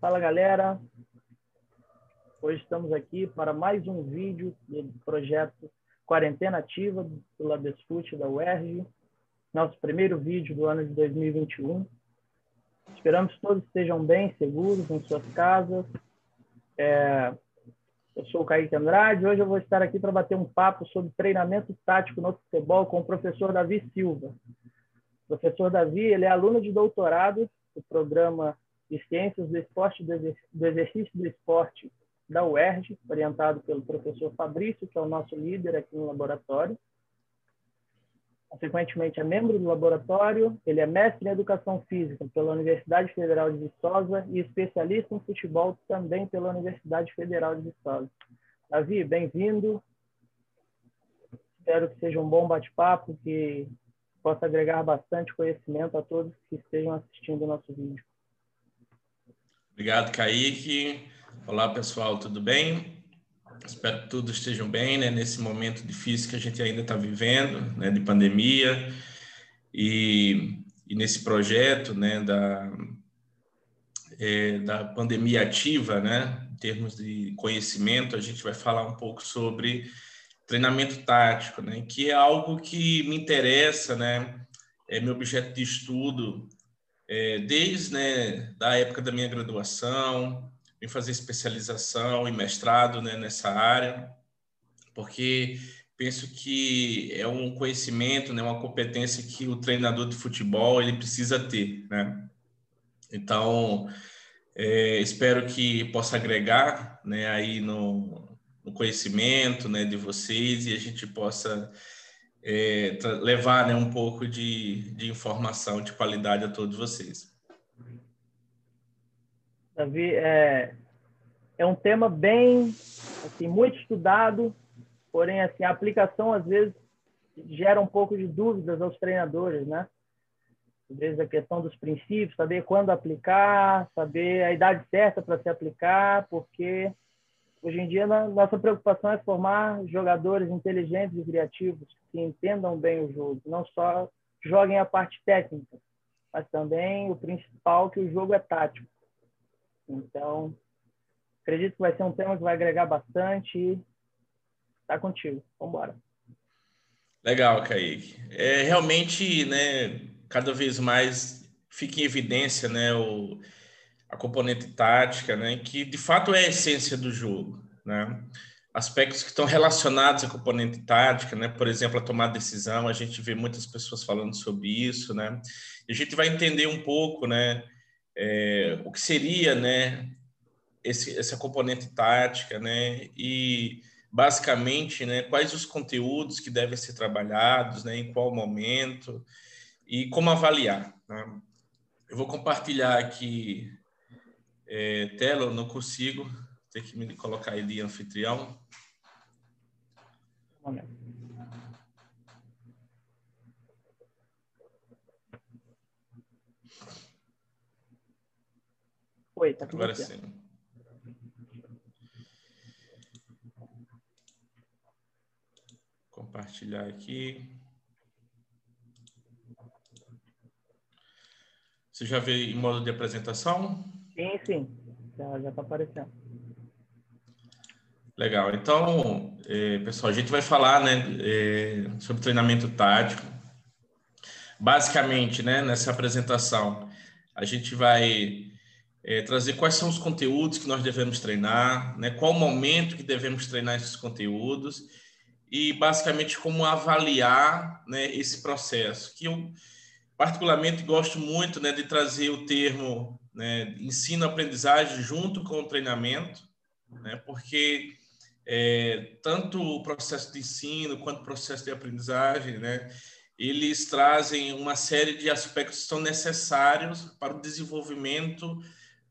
Fala galera, hoje estamos aqui para mais um vídeo do projeto Quarentena Ativa do Labesfute da UERJ, nosso primeiro vídeo do ano de 2021. Esperamos que todos estejam bem, seguros em suas casas. É, eu sou o Kaique Andrade, hoje eu vou estar aqui para bater um papo sobre treinamento tático no futebol com o professor Davi Silva. O professor Davi ele é aluno de doutorado do programa de Ciências do Esporte do Exercício do Esporte da UERJ, orientado pelo professor Fabrício, que é o nosso líder aqui no laboratório. Consequentemente, é membro do laboratório, ele é mestre em Educação Física pela Universidade Federal de Viçosa e especialista em futebol também pela Universidade Federal de Viçosa. Davi, bem-vindo. Espero que seja um bom bate-papo, que possa agregar bastante conhecimento a todos que estejam assistindo o nosso vídeo. Obrigado, Kaique. Olá, pessoal, tudo bem? Espero que todos estejam bem, né? Nesse momento difícil que a gente ainda está vivendo, né? De pandemia e, e nesse projeto, né? Da, é, da pandemia ativa, né? Em termos de conhecimento, a gente vai falar um pouco sobre treinamento tático, né? Que é algo que me interessa, né? É meu objeto de estudo é, desde né, da época da minha graduação, em fazer especialização e mestrado né, nessa área, porque penso que é um conhecimento, né, uma competência que o treinador de futebol ele precisa ter, né? Então, é, espero que possa agregar, né, aí no, no conhecimento, né, de vocês e a gente possa é, levar né, um pouco de, de informação de qualidade a todos vocês. Davi, é, é um tema bem, assim, muito estudado, porém, assim, a aplicação, às vezes, gera um pouco de dúvidas aos treinadores, né? Às vezes a questão dos princípios, saber quando aplicar, saber a idade certa para se aplicar, porque hoje em dia nossa preocupação é formar jogadores inteligentes e criativos que entendam bem o jogo, não só joguem a parte técnica, mas também o principal que o jogo é tático. Então, acredito que vai ser um tema que vai agregar bastante e tá contigo. Vamos embora. Legal, Kaique. É realmente, né, cada vez mais fica em evidência, né, o, a componente tática, né, que de fato é a essência do jogo, né? aspectos que estão relacionados à componente tática, né? Por exemplo, a tomar decisão, a gente vê muitas pessoas falando sobre isso, né? E a gente vai entender um pouco, né? É, o que seria, né? Esse, essa componente tática, né? E basicamente, né? Quais os conteúdos que devem ser trabalhados, né? Em qual momento e como avaliar. Né? Eu vou compartilhar aqui é, tela, eu não consigo ter que me colocar aí de anfitrião. Oi, tá Agora sim. Compartilhar aqui. Você já vê em modo de apresentação? Sim, sim. Já está aparecendo. Legal. Então, é, pessoal, a gente vai falar né, é, sobre treinamento tático. Basicamente, né, nessa apresentação, a gente vai é, trazer quais são os conteúdos que nós devemos treinar, né, qual o momento que devemos treinar esses conteúdos e, basicamente, como avaliar né, esse processo, que eu, particularmente, gosto muito né, de trazer o termo né, ensino-aprendizagem junto com o treinamento, né, porque é, tanto o processo de ensino quanto o processo de aprendizagem, né, eles trazem uma série de aspectos que são necessários para o desenvolvimento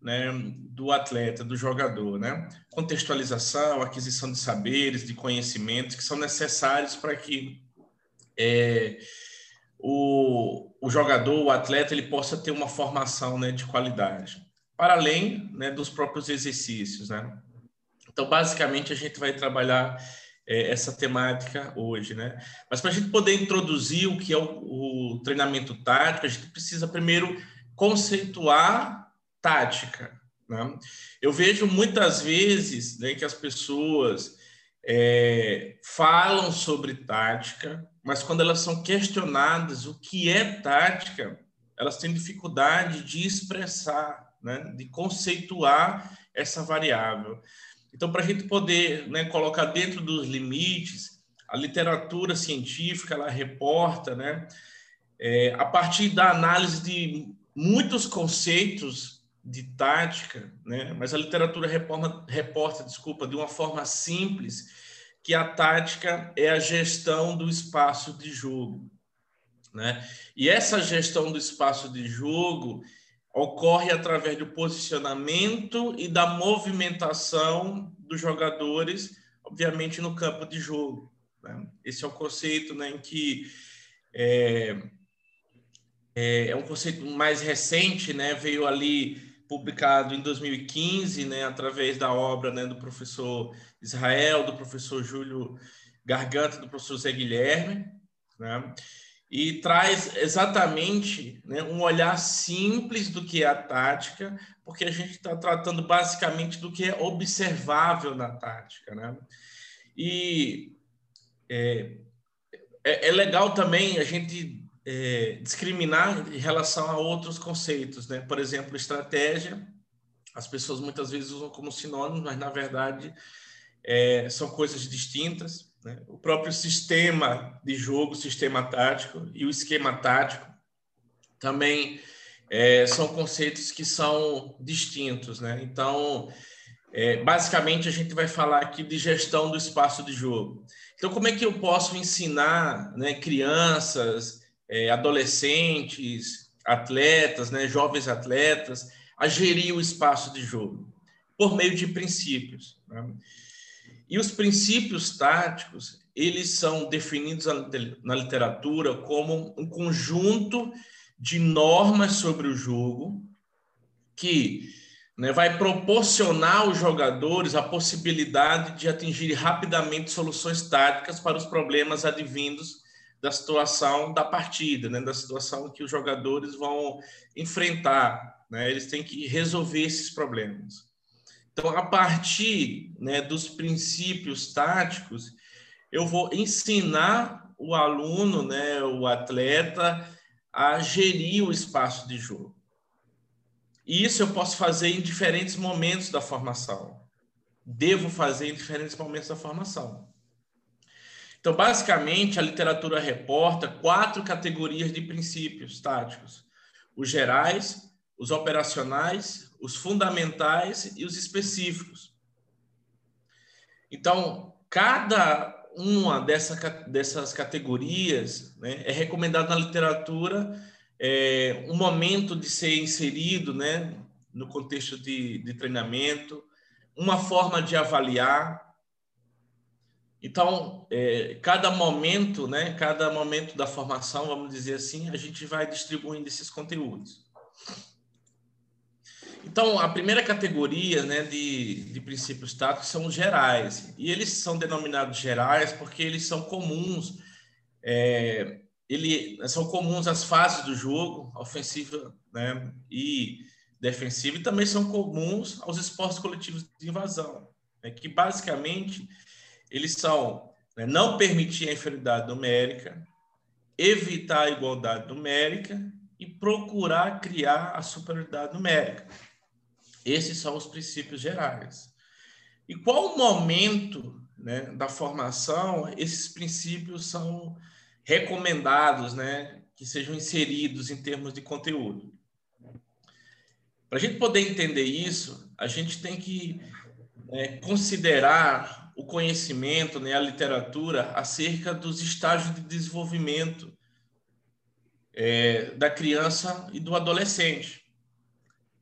né, do atleta, do jogador, né? Contextualização, aquisição de saberes, de conhecimentos que são necessários para que é, o, o jogador, o atleta, ele possa ter uma formação né, de qualidade, para além né, dos próprios exercícios. Né? Então, basicamente, a gente vai trabalhar é, essa temática hoje. Né? Mas para a gente poder introduzir o que é o, o treinamento tático, a gente precisa primeiro conceituar tática. Né? Eu vejo muitas vezes né, que as pessoas é, falam sobre tática, mas quando elas são questionadas o que é tática, elas têm dificuldade de expressar, né, de conceituar essa variável. Então, para a gente poder né, colocar dentro dos limites, a literatura científica ela reporta, né, é, a partir da análise de muitos conceitos de tática, né, mas a literatura reporta, reporta, desculpa, de uma forma simples, que a tática é a gestão do espaço de jogo. Né? E essa gestão do espaço de jogo ocorre através do posicionamento e da movimentação dos jogadores, obviamente no campo de jogo. Né? Esse é o conceito né, em que é, é, é, um conceito mais recente, né? veio ali publicado em 2015, né, através da obra né, do professor Israel, do professor Júlio Garganta, do professor Zé Guilherme, né? e traz exatamente né, um olhar simples do que é a tática, porque a gente está tratando basicamente do que é observável na tática. Né? E é, é, é legal também a gente é, discriminar em relação a outros conceitos. Né? Por exemplo, estratégia, as pessoas muitas vezes usam como sinônimo, mas na verdade é, são coisas distintas. Né? O próprio sistema de jogo, sistema tático e o esquema tático também é, são conceitos que são distintos. Né? Então, é, basicamente, a gente vai falar aqui de gestão do espaço de jogo. Então, como é que eu posso ensinar né, crianças, é, adolescentes, atletas, né, jovens atletas, a gerir o espaço de jogo? Por meio de princípios. Né? E os princípios táticos, eles são definidos na literatura como um conjunto de normas sobre o jogo que né, vai proporcionar aos jogadores a possibilidade de atingir rapidamente soluções táticas para os problemas advindos da situação da partida, né, da situação que os jogadores vão enfrentar. Né, eles têm que resolver esses problemas. Então, a partir né, dos princípios táticos, eu vou ensinar o aluno, né, o atleta, a gerir o espaço de jogo. E isso eu posso fazer em diferentes momentos da formação. Devo fazer em diferentes momentos da formação. Então, basicamente, a literatura reporta quatro categorias de princípios táticos: os gerais, os operacionais, os fundamentais e os específicos. Então, cada uma dessa, dessas categorias né, é recomendado na literatura é, um momento de ser inserido né, no contexto de, de treinamento, uma forma de avaliar. Então, é, cada momento, né, cada momento da formação, vamos dizer assim, a gente vai distribuindo esses conteúdos. Então, a primeira categoria né, de, de princípios táticos são os gerais. E eles são denominados gerais porque eles são comuns. É, ele, são comuns às fases do jogo, ofensiva né, e defensiva, e também são comuns aos esportes coletivos de invasão, né, que basicamente eles são né, não permitir a inferioridade numérica, evitar a igualdade numérica e procurar criar a superioridade numérica. Esses são os princípios gerais. E qual o momento né, da formação esses princípios são recomendados né, que sejam inseridos em termos de conteúdo? Para a gente poder entender isso, a gente tem que é, considerar o conhecimento, né, a literatura acerca dos estágios de desenvolvimento é, da criança e do adolescente.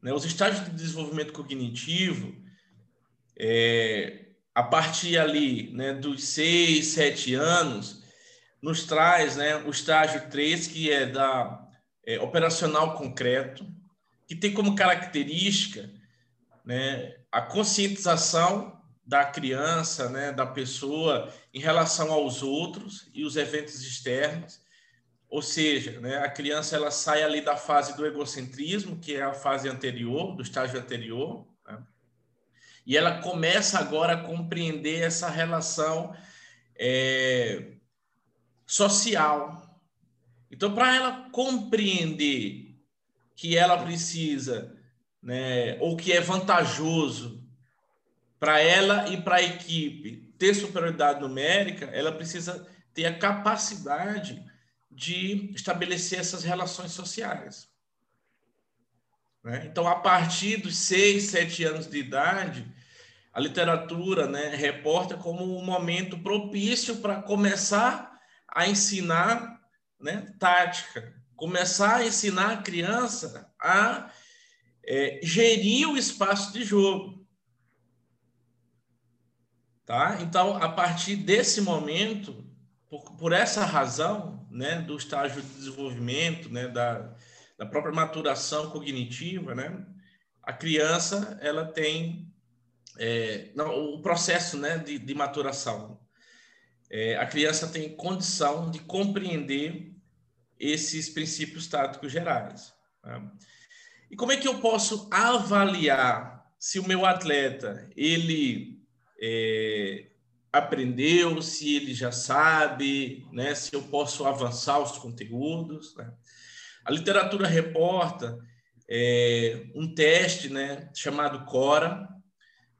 Né? Os estágios de desenvolvimento cognitivo, é, a partir ali né, dos 6, 7 anos, nos traz né, o estágio 3, que é da é, operacional concreto, que tem como característica né, a conscientização da criança, né, da pessoa em relação aos outros e os eventos externos, ou seja, né, a criança ela sai ali da fase do egocentrismo, que é a fase anterior, do estágio anterior, E ela começa agora a compreender essa relação é, social. Então, para ela compreender que ela precisa, né, ou que é vantajoso para ela e para a equipe ter superioridade numérica, ela precisa ter a capacidade de estabelecer essas relações sociais. Né? Então, a partir dos seis, sete anos de idade, a literatura né, reporta como um momento propício para começar a ensinar né, tática, começar a ensinar a criança a é, gerir o espaço de jogo. Tá? Então, a partir desse momento, por, por essa razão, né, do estágio de desenvolvimento, né, da, da própria maturação cognitiva, né? A criança ela tem é, não, o processo né, de, de maturação. É, a criança tem condição de compreender esses princípios táticos gerais. Né? E como é que eu posso avaliar se o meu atleta ele é, aprendeu, se ele já sabe, né, se eu posso avançar os conteúdos? Né? A literatura reporta é, um teste né, chamado Cora,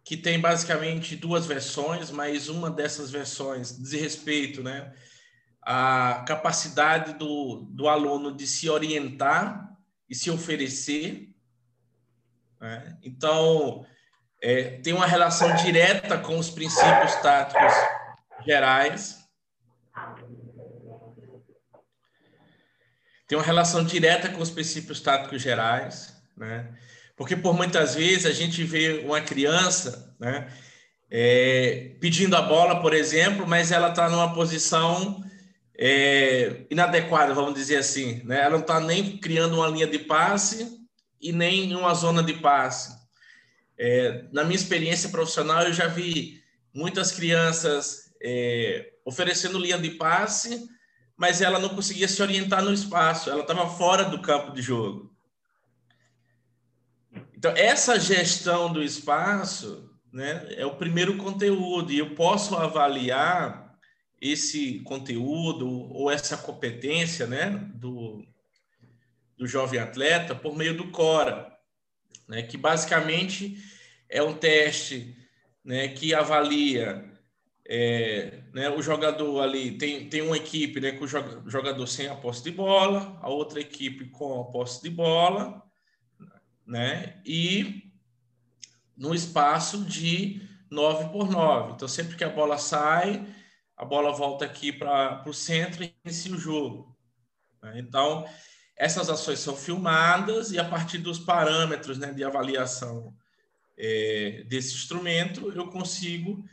que tem basicamente duas versões, mas uma dessas versões diz respeito né, à capacidade do, do aluno de se orientar e se oferecer. Né? Então, é, tem uma relação direta com os princípios táticos gerais tem uma relação direta com os princípios táticos gerais, né? Porque por muitas vezes a gente vê uma criança, né, é, pedindo a bola, por exemplo, mas ela está numa posição é, inadequada, vamos dizer assim, né? Ela não está nem criando uma linha de passe e nem uma zona de passe. É, na minha experiência profissional, eu já vi muitas crianças é, oferecendo linha de passe mas ela não conseguia se orientar no espaço, ela estava fora do campo de jogo. Então, essa gestão do espaço né, é o primeiro conteúdo, e eu posso avaliar esse conteúdo ou essa competência né, do, do jovem atleta por meio do CORA, né, que basicamente é um teste né, que avalia é, né, o jogador ali tem, tem uma equipe né, com o jogador sem a posse de bola, a outra equipe com a posse de bola, né, e no espaço de 9 por 9. Então, sempre que a bola sai, a bola volta aqui para o centro e inicia o jogo. Né? Então, essas ações são filmadas e a partir dos parâmetros né, de avaliação é, desse instrumento, eu consigo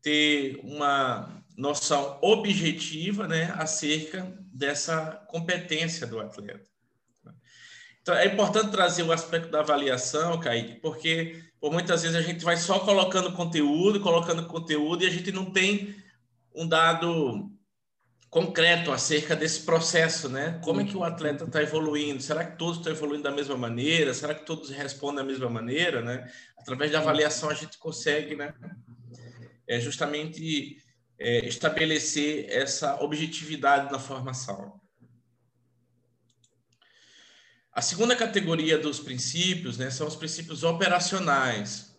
ter uma noção objetiva né, acerca dessa competência do atleta. Então, é importante trazer o aspecto da avaliação, Kaique, porque por muitas vezes a gente vai só colocando conteúdo, colocando conteúdo, e a gente não tem um dado concreto acerca desse processo, né? Como é que o atleta está evoluindo? Será que todos estão evoluindo da mesma maneira? Será que todos respondem da mesma maneira, né? Através da avaliação a gente consegue, né? é justamente é, estabelecer essa objetividade na formação. A segunda categoria dos princípios né, são os princípios operacionais,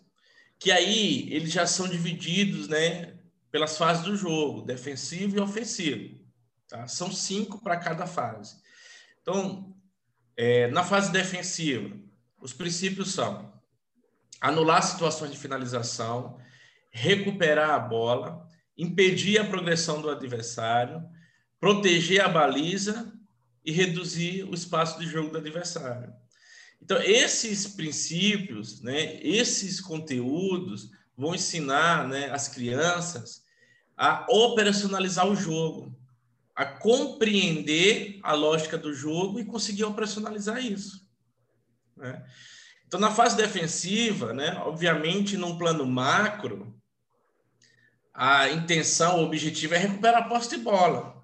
que aí eles já são divididos né, pelas fases do jogo, defensivo e ofensivo. Tá? São cinco para cada fase. Então, é, na fase defensiva, os princípios são anular situações de finalização, recuperar a bola, impedir a progressão do adversário, proteger a baliza e reduzir o espaço de jogo do adversário. Então, esses princípios, né, esses conteúdos vão ensinar né, as crianças a operacionalizar o jogo, a compreender a lógica do jogo e conseguir operacionalizar isso. Né? Então, na fase defensiva, né, obviamente, num plano macro, a intenção, o objetivo é recuperar a posse de bola.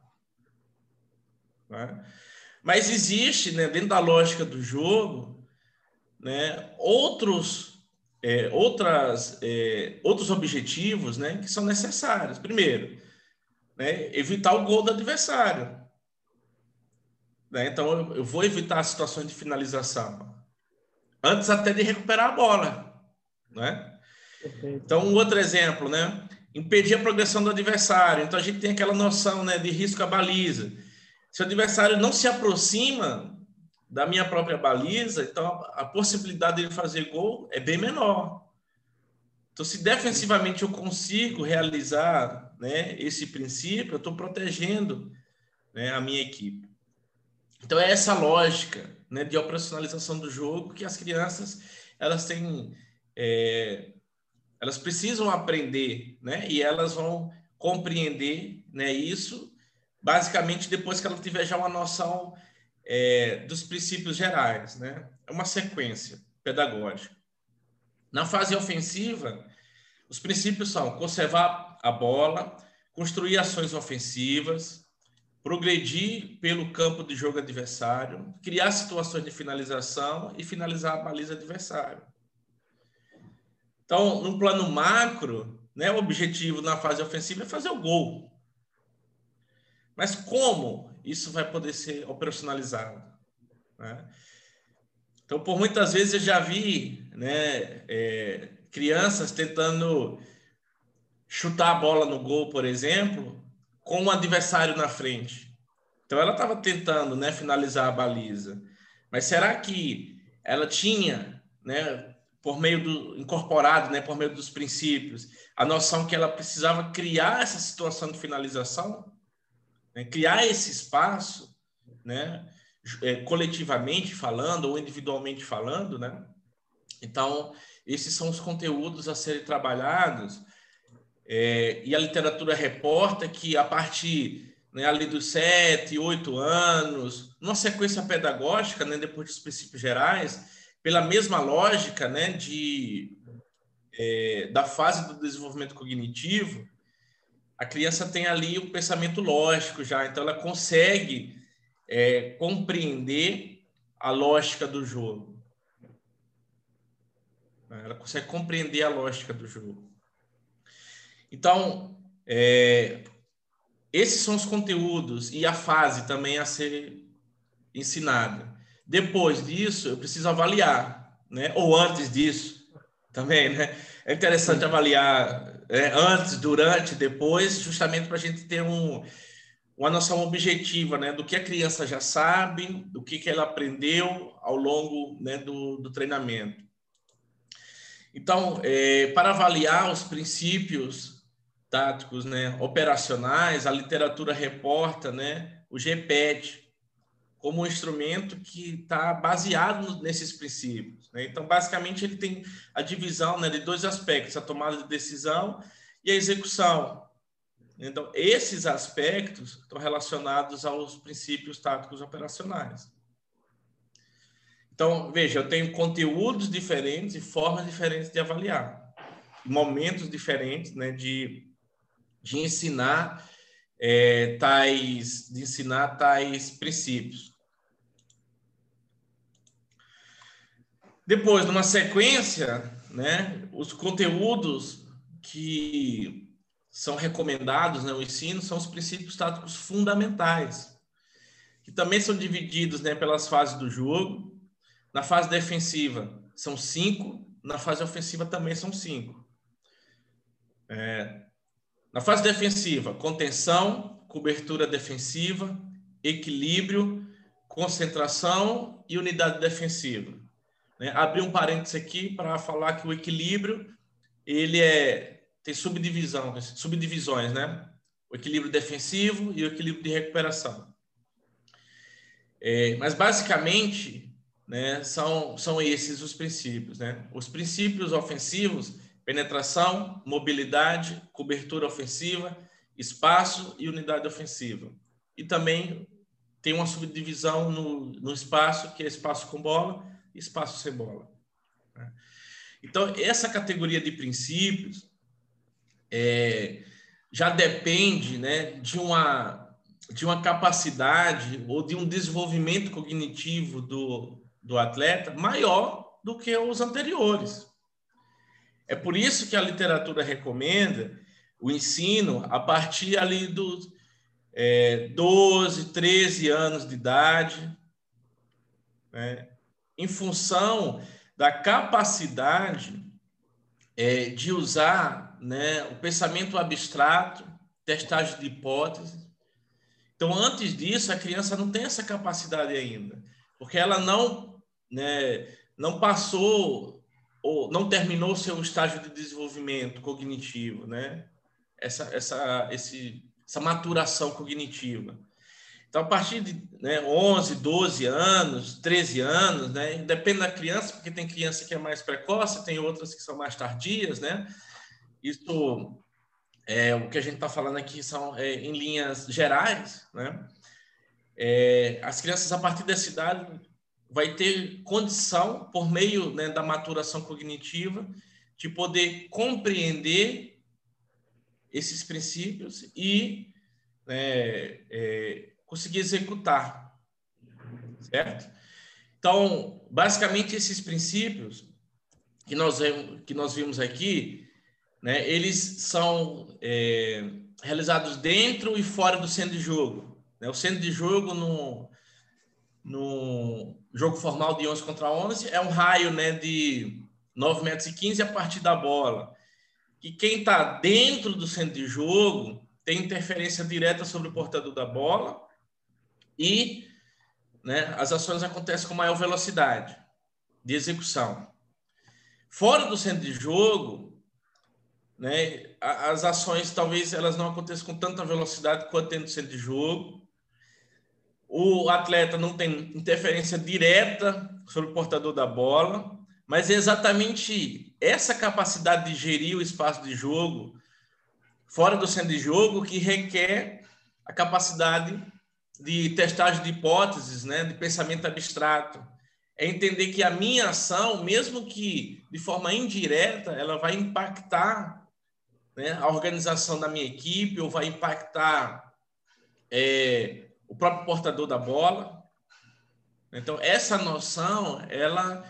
Né? Mas existe, né, dentro da lógica do jogo, né, outros é, outras, é, outros objetivos né, que são necessários. Primeiro, né, evitar o gol do adversário. Né? Então, eu, vou evitar as situações de finalização. Antes até de recuperar a bola. Né? Então, um outro exemplo, né? Impedir a progressão do adversário. Então, a gente tem aquela noção né, de risco à baliza. Se o adversário não se aproxima da minha própria baliza, então a possibilidade de ele fazer gol é bem menor. Então, se defensivamente eu consigo realizar né, esse princípio, eu estou protegendo né, a minha equipe. Então, é essa lógica né, de operacionalização do jogo que as crianças elas têm é, elas precisam aprender, né? E elas vão compreender, né? Isso basicamente depois que ela tiver já uma noção é, dos princípios gerais, né? É uma sequência pedagógica. Na fase ofensiva, os princípios são conservar a bola, construir ações ofensivas, progredir pelo campo de jogo adversário, criar situações de finalização e finalizar a baliza adversária. Então, no plano macro, né, o objetivo na fase ofensiva é fazer o gol. Mas como isso vai poder ser operacionalizado? Né? Então, por muitas vezes eu já vi né, é, crianças tentando chutar a bola no gol, por exemplo, com um adversário na frente. Então, ela estava tentando né, finalizar a baliza. Mas será que ela tinha né, por meio do incorporado, né, por meio dos princípios, a noção que ela precisava criar essa situação de finalização, né, criar esse espaço, né, é, coletivamente falando ou individualmente falando, né? Então, esses são os conteúdos a serem trabalhados é, e a literatura reporta que a partir né, ali dos sete, oito anos, numa sequência pedagógica, né, depois dos princípios gerais, pela mesma lógica né, de, é, da fase do desenvolvimento cognitivo, a criança tem ali o pensamento lógico já, então ela consegue é, compreender a lógica do jogo. Ela consegue compreender a lógica do jogo. Então, é, esses são os conteúdos e a fase também a ser ensinada. Depois disso, eu preciso avaliar, né? Ou antes disso também, né? É interessante avaliar é, antes, durante, depois, justamente para a gente ter um, uma noção objetiva, né? Do que a criança já sabe, do que, que ela aprendeu ao longo né, do, do treinamento. Então, é, para avaliar os princípios táticos, né, operacionais, a literatura reporta, né, o GPET, como um instrumento que está baseado nesses princípios. Né? Então, basicamente, ele tem a divisão né, de dois aspectos: a tomada de decisão e a execução. Então, esses aspectos estão relacionados aos princípios táticos operacionais. Então, veja, eu tenho conteúdos diferentes e formas diferentes de avaliar, momentos diferentes né, de, de ensinar é, tais de ensinar tais princípios. Depois, numa sequência, né, os conteúdos que são recomendados no né, ensino são os princípios táticos fundamentais, que também são divididos né, pelas fases do jogo. Na fase defensiva são cinco, na fase ofensiva também são cinco. É, na fase defensiva, contenção, cobertura defensiva, equilíbrio, concentração e unidade defensiva. Né? Abrir um parênteses aqui para falar que o equilíbrio ele é tem subdivisão, subdivisões, né? O equilíbrio defensivo e o equilíbrio de recuperação. É, mas basicamente, né, são são esses os princípios, né? Os princípios ofensivos: penetração, mobilidade, cobertura ofensiva, espaço e unidade ofensiva. E também tem uma subdivisão no, no espaço, que é espaço com bola, espaço sem bola. Né? Então, essa categoria de princípios é, já depende né, de, uma, de uma capacidade ou de um desenvolvimento cognitivo do, do atleta maior do que os anteriores. É por isso que a literatura recomenda o ensino a partir ali dos é, 12, 13 anos de idade, né? em função da capacidade é, de usar né, o pensamento abstrato, testagem de hipóteses. Então, antes disso, a criança não tem essa capacidade ainda, porque ela não, né, não passou ou não terminou seu estágio de desenvolvimento cognitivo, né? Essa, essa, esse, essa maturação cognitiva. Então, a partir de né, 11, 12 anos, 13 anos, né, depende da criança, porque tem criança que é mais precoce, tem outras que são mais tardias, né? Isso é o que a gente está falando aqui são é, em linhas gerais, né? É, as crianças a partir dessa idade vai ter condição por meio né, da maturação cognitiva de poder compreender esses princípios e né, é, conseguir executar, certo? Então, basicamente, esses princípios que nós, que nós vimos aqui, né, eles são é, realizados dentro e fora do centro de jogo. Né? O centro de jogo no, no jogo formal de 11 contra 11 é um raio né, de 9 metros e 15 a partir da bola. E quem está dentro do centro de jogo tem interferência direta sobre o portador da bola e né, as ações acontecem com maior velocidade de execução. Fora do centro de jogo, né, as ações talvez elas não aconteçam com tanta velocidade quanto dentro do centro de jogo. O atleta não tem interferência direta sobre o portador da bola, mas é exatamente essa capacidade de gerir o espaço de jogo fora do centro de jogo que requer a capacidade de testagem de hipóteses, né, de pensamento abstrato. É entender que a minha ação, mesmo que de forma indireta, ela vai impactar né, a organização da minha equipe ou vai impactar é, o próprio portador da bola. Então, essa noção, ela,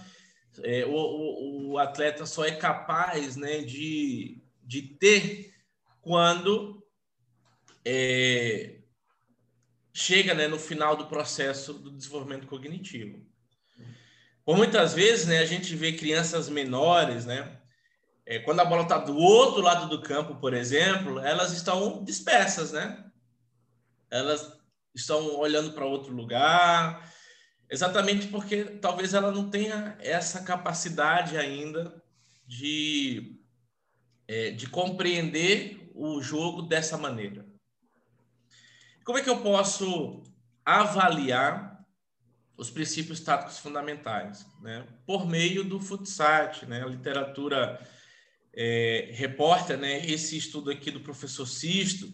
é, o, o, atleta só é capaz né, de, de ter quando é, chega né, no final do processo do desenvolvimento cognitivo. Por muitas vezes, né, a gente vê crianças menores, né, é, quando a bola está do outro lado do campo, por exemplo, elas estão dispersas, né? Elas estão olhando para outro lugar, exatamente porque talvez ela não tenha essa capacidade ainda de, é, de compreender o jogo dessa maneira. Como é que eu posso avaliar os princípios táticos fundamentais? Né? Por meio do FUTSAT, né? a literatura é, reporta né? esse estudo aqui do professor Sisto.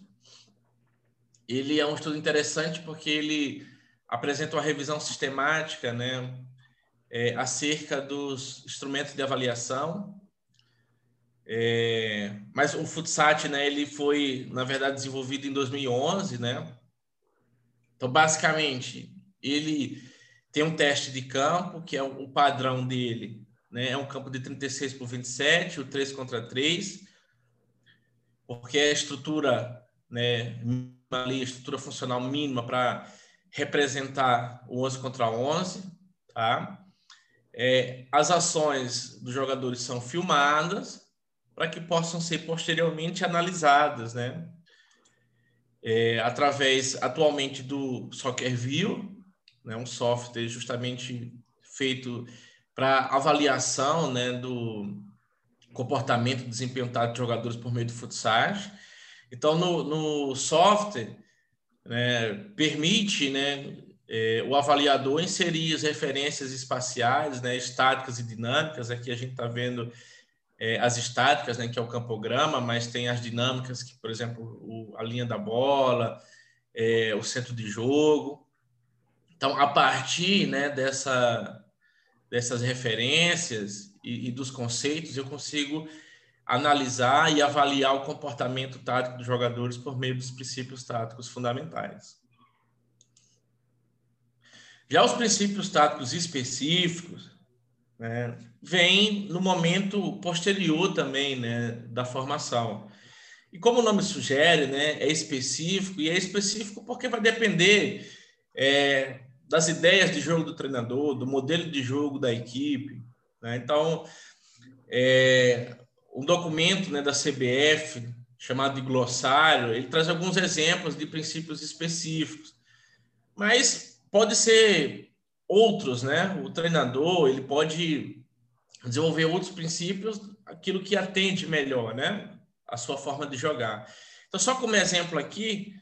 Ele é um estudo interessante porque ele apresenta uma revisão sistemática né? É, acerca dos instrumentos de avaliação é, mas o Futsat, né, ele foi, na verdade, desenvolvido em 2011, né? Então, basicamente, ele tem um teste de campo, que é o padrão dele, né? É um campo de 36 por 27, o 3 contra 3, porque é a estrutura, né, ali, estrutura funcional mínima para representar o 11 contra 11, tá? É, as ações dos jogadores são filmadas para que possam ser posteriormente analisadas, né? é, através atualmente do SoccerView, né, um software justamente feito para avaliação né, do comportamento desempenho de jogadores por meio do futsal. Então, no, no software, né, permite né, é, o avaliador inserir as referências espaciais, né, estáticas e dinâmicas. Aqui a gente está vendo é, as estáticas, né, que é o campograma, mas tem as dinâmicas, que, por exemplo, o, a linha da bola, é, o centro de jogo. Então, a partir né, dessa, dessas referências e, e, dos conceitos, eu consigo analisar e avaliar o comportamento tático dos jogadores por meio dos princípios táticos fundamentais. Já os princípios táticos específicos, né, vem no momento posterior também né, da formação. E como o nome sugere, né, é específico, e é específico porque vai depender é, das ideias de jogo do treinador, do modelo de jogo da equipe. Né? Então, é, um documento né, da CBF, chamado de glossário, ele traz alguns exemplos de princípios específicos. Mas pode ser outros, né? O treinador, ele pode desenvolver outros princípios, aquilo que atende melhor, né? A sua forma de jogar. Então, só como exemplo aqui,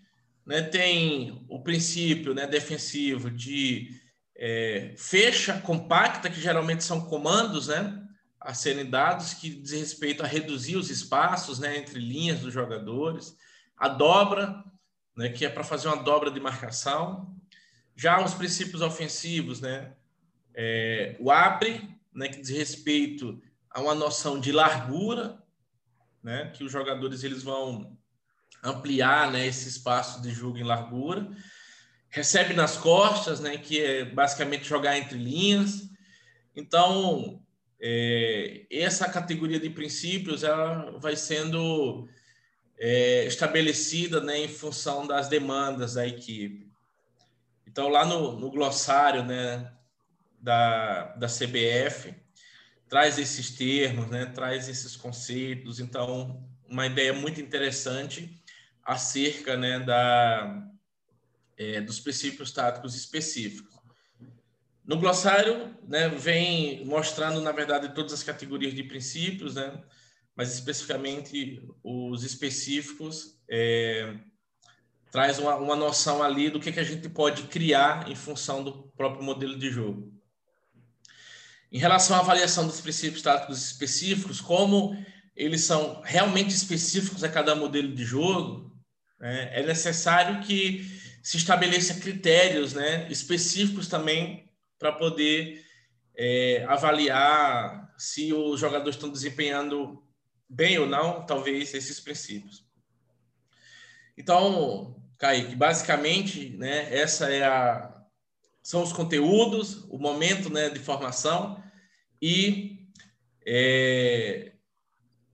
né, tem o princípio né, defensivo de é, fecha compacta, que geralmente são comandos né, a serem dados que diz respeito a reduzir os espaços né, entre linhas dos jogadores, a dobra, né, que é para fazer uma dobra de marcação. Já os princípios ofensivos, né, é, o abre, né, que diz respeito a uma noção de largura, né, que os jogadores eles vão ampliar né, esse espaço de jogo em largura. Recebe nas costas, né, que é basicamente jogar entre linhas. Então, é, essa categoria de princípios ela vai sendo é, estabelecida né, em função das demandas da equipe. Então, lá no, no glossário né, da, da CBF, traz esses termos, né, traz esses conceitos. Então, uma ideia muito interessante acerca né, da, é, dos princípios táticos específicos. No glossário, né, vem mostrando, na verdade, todas as categorias de princípios, né, mas especificamente os específicos, é, traz uma, uma noção ali do que, que a gente pode criar em função do próprio modelo de jogo. Em relação à avaliação dos princípios táticos específicos, como eles são realmente específicos a cada modelo de jogo, né? É necessário que se estabeleça critérios né, específicos também para poder é, avaliar se os jogadores estão desempenhando bem ou não, talvez, esses princípios. Então, Kaique, basicamente, né, essa é a, são os conteúdos, o momento né, de formação e é,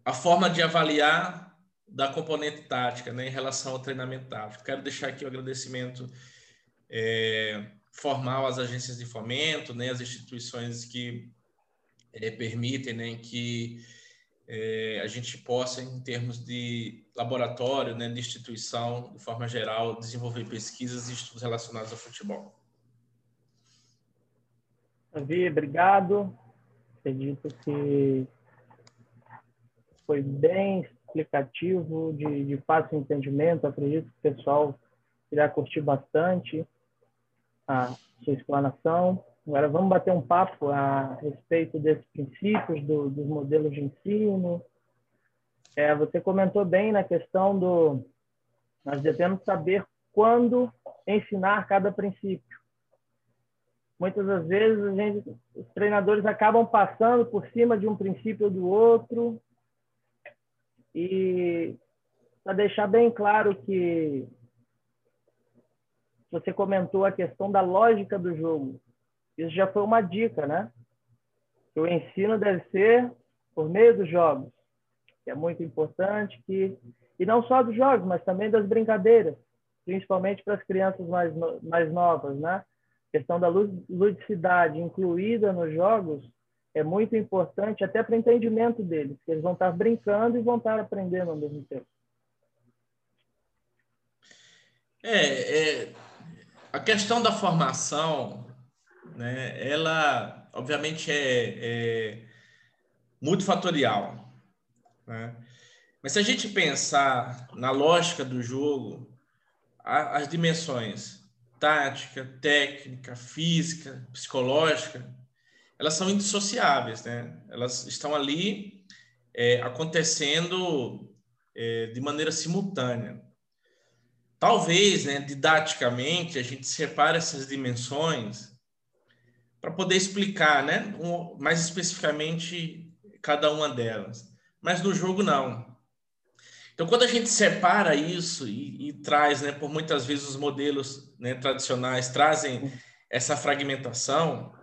a forma de avaliar da componente tática, né, em relação ao treinamento tático. Quero deixar aqui o agradecimento é, formal às agências de fomento, né, às instituições que é, permitem né, que é, a gente possa, em termos de laboratório, né, de instituição, de forma geral, desenvolver pesquisas e estudos relacionados ao futebol. Davi, obrigado. Acredito que foi bem explicativo, de, de fácil entendimento. Acredito que o pessoal irá curtir bastante a sua explanação. Agora vamos bater um papo a respeito desses princípios, do, dos modelos de ensino. É, você comentou bem na questão do nós devemos saber quando ensinar cada princípio. Muitas das vezes gente, os treinadores acabam passando por cima de um princípio ou do outro e para deixar bem claro que você comentou a questão da lógica do jogo. Isso já foi uma dica, né? O ensino deve ser por meio dos jogos, que é muito importante que e não só dos jogos, mas também das brincadeiras, principalmente para as crianças mais mais novas, né? A questão da ludicidade incluída nos jogos é muito importante até para o entendimento deles, que eles vão estar brincando e vão estar aprendendo ao mesmo tempo. É, é a questão da formação, né, ela obviamente é, é multifatorial, né? Mas se a gente pensar na lógica do jogo, as dimensões tática, técnica, física, psicológica, elas são indissociáveis, né? Elas estão ali é, acontecendo é, de maneira simultânea. Talvez, né, didaticamente, a gente separe essas dimensões para poder explicar, né, um, mais especificamente cada uma delas. Mas no jogo não. Então, quando a gente separa isso e, e traz, né, por muitas vezes os modelos né, tradicionais trazem essa fragmentação,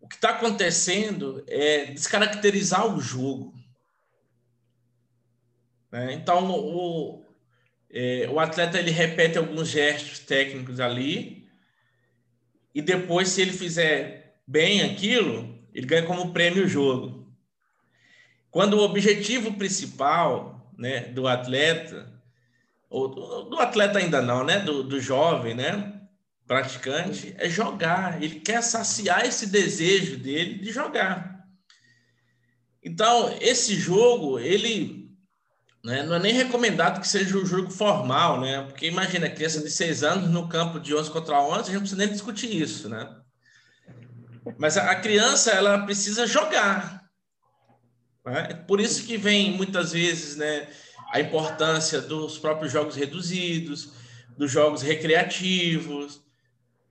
o que está acontecendo é descaracterizar o jogo. Né? Então, o, é, o atleta ele repete alguns gestos técnicos ali, e depois, se ele fizer bem aquilo, ele ganha como prêmio o jogo. Quando o objetivo principal né, do atleta, ou do, atleta ainda não, né, do, do jovem, né, praticante, é jogar. Ele quer saciar esse desejo dele de jogar. Então, esse jogo, ele né, não é nem recomendado que seja um jogo formal, né? Porque imagina, criança de seis anos no campo de 11 contra 11, a gente não precisa nem discutir isso, né? Mas a criança, ela precisa jogar. Né? Por isso que vem, muitas vezes, né, a importância dos próprios jogos reduzidos, dos jogos recreativos,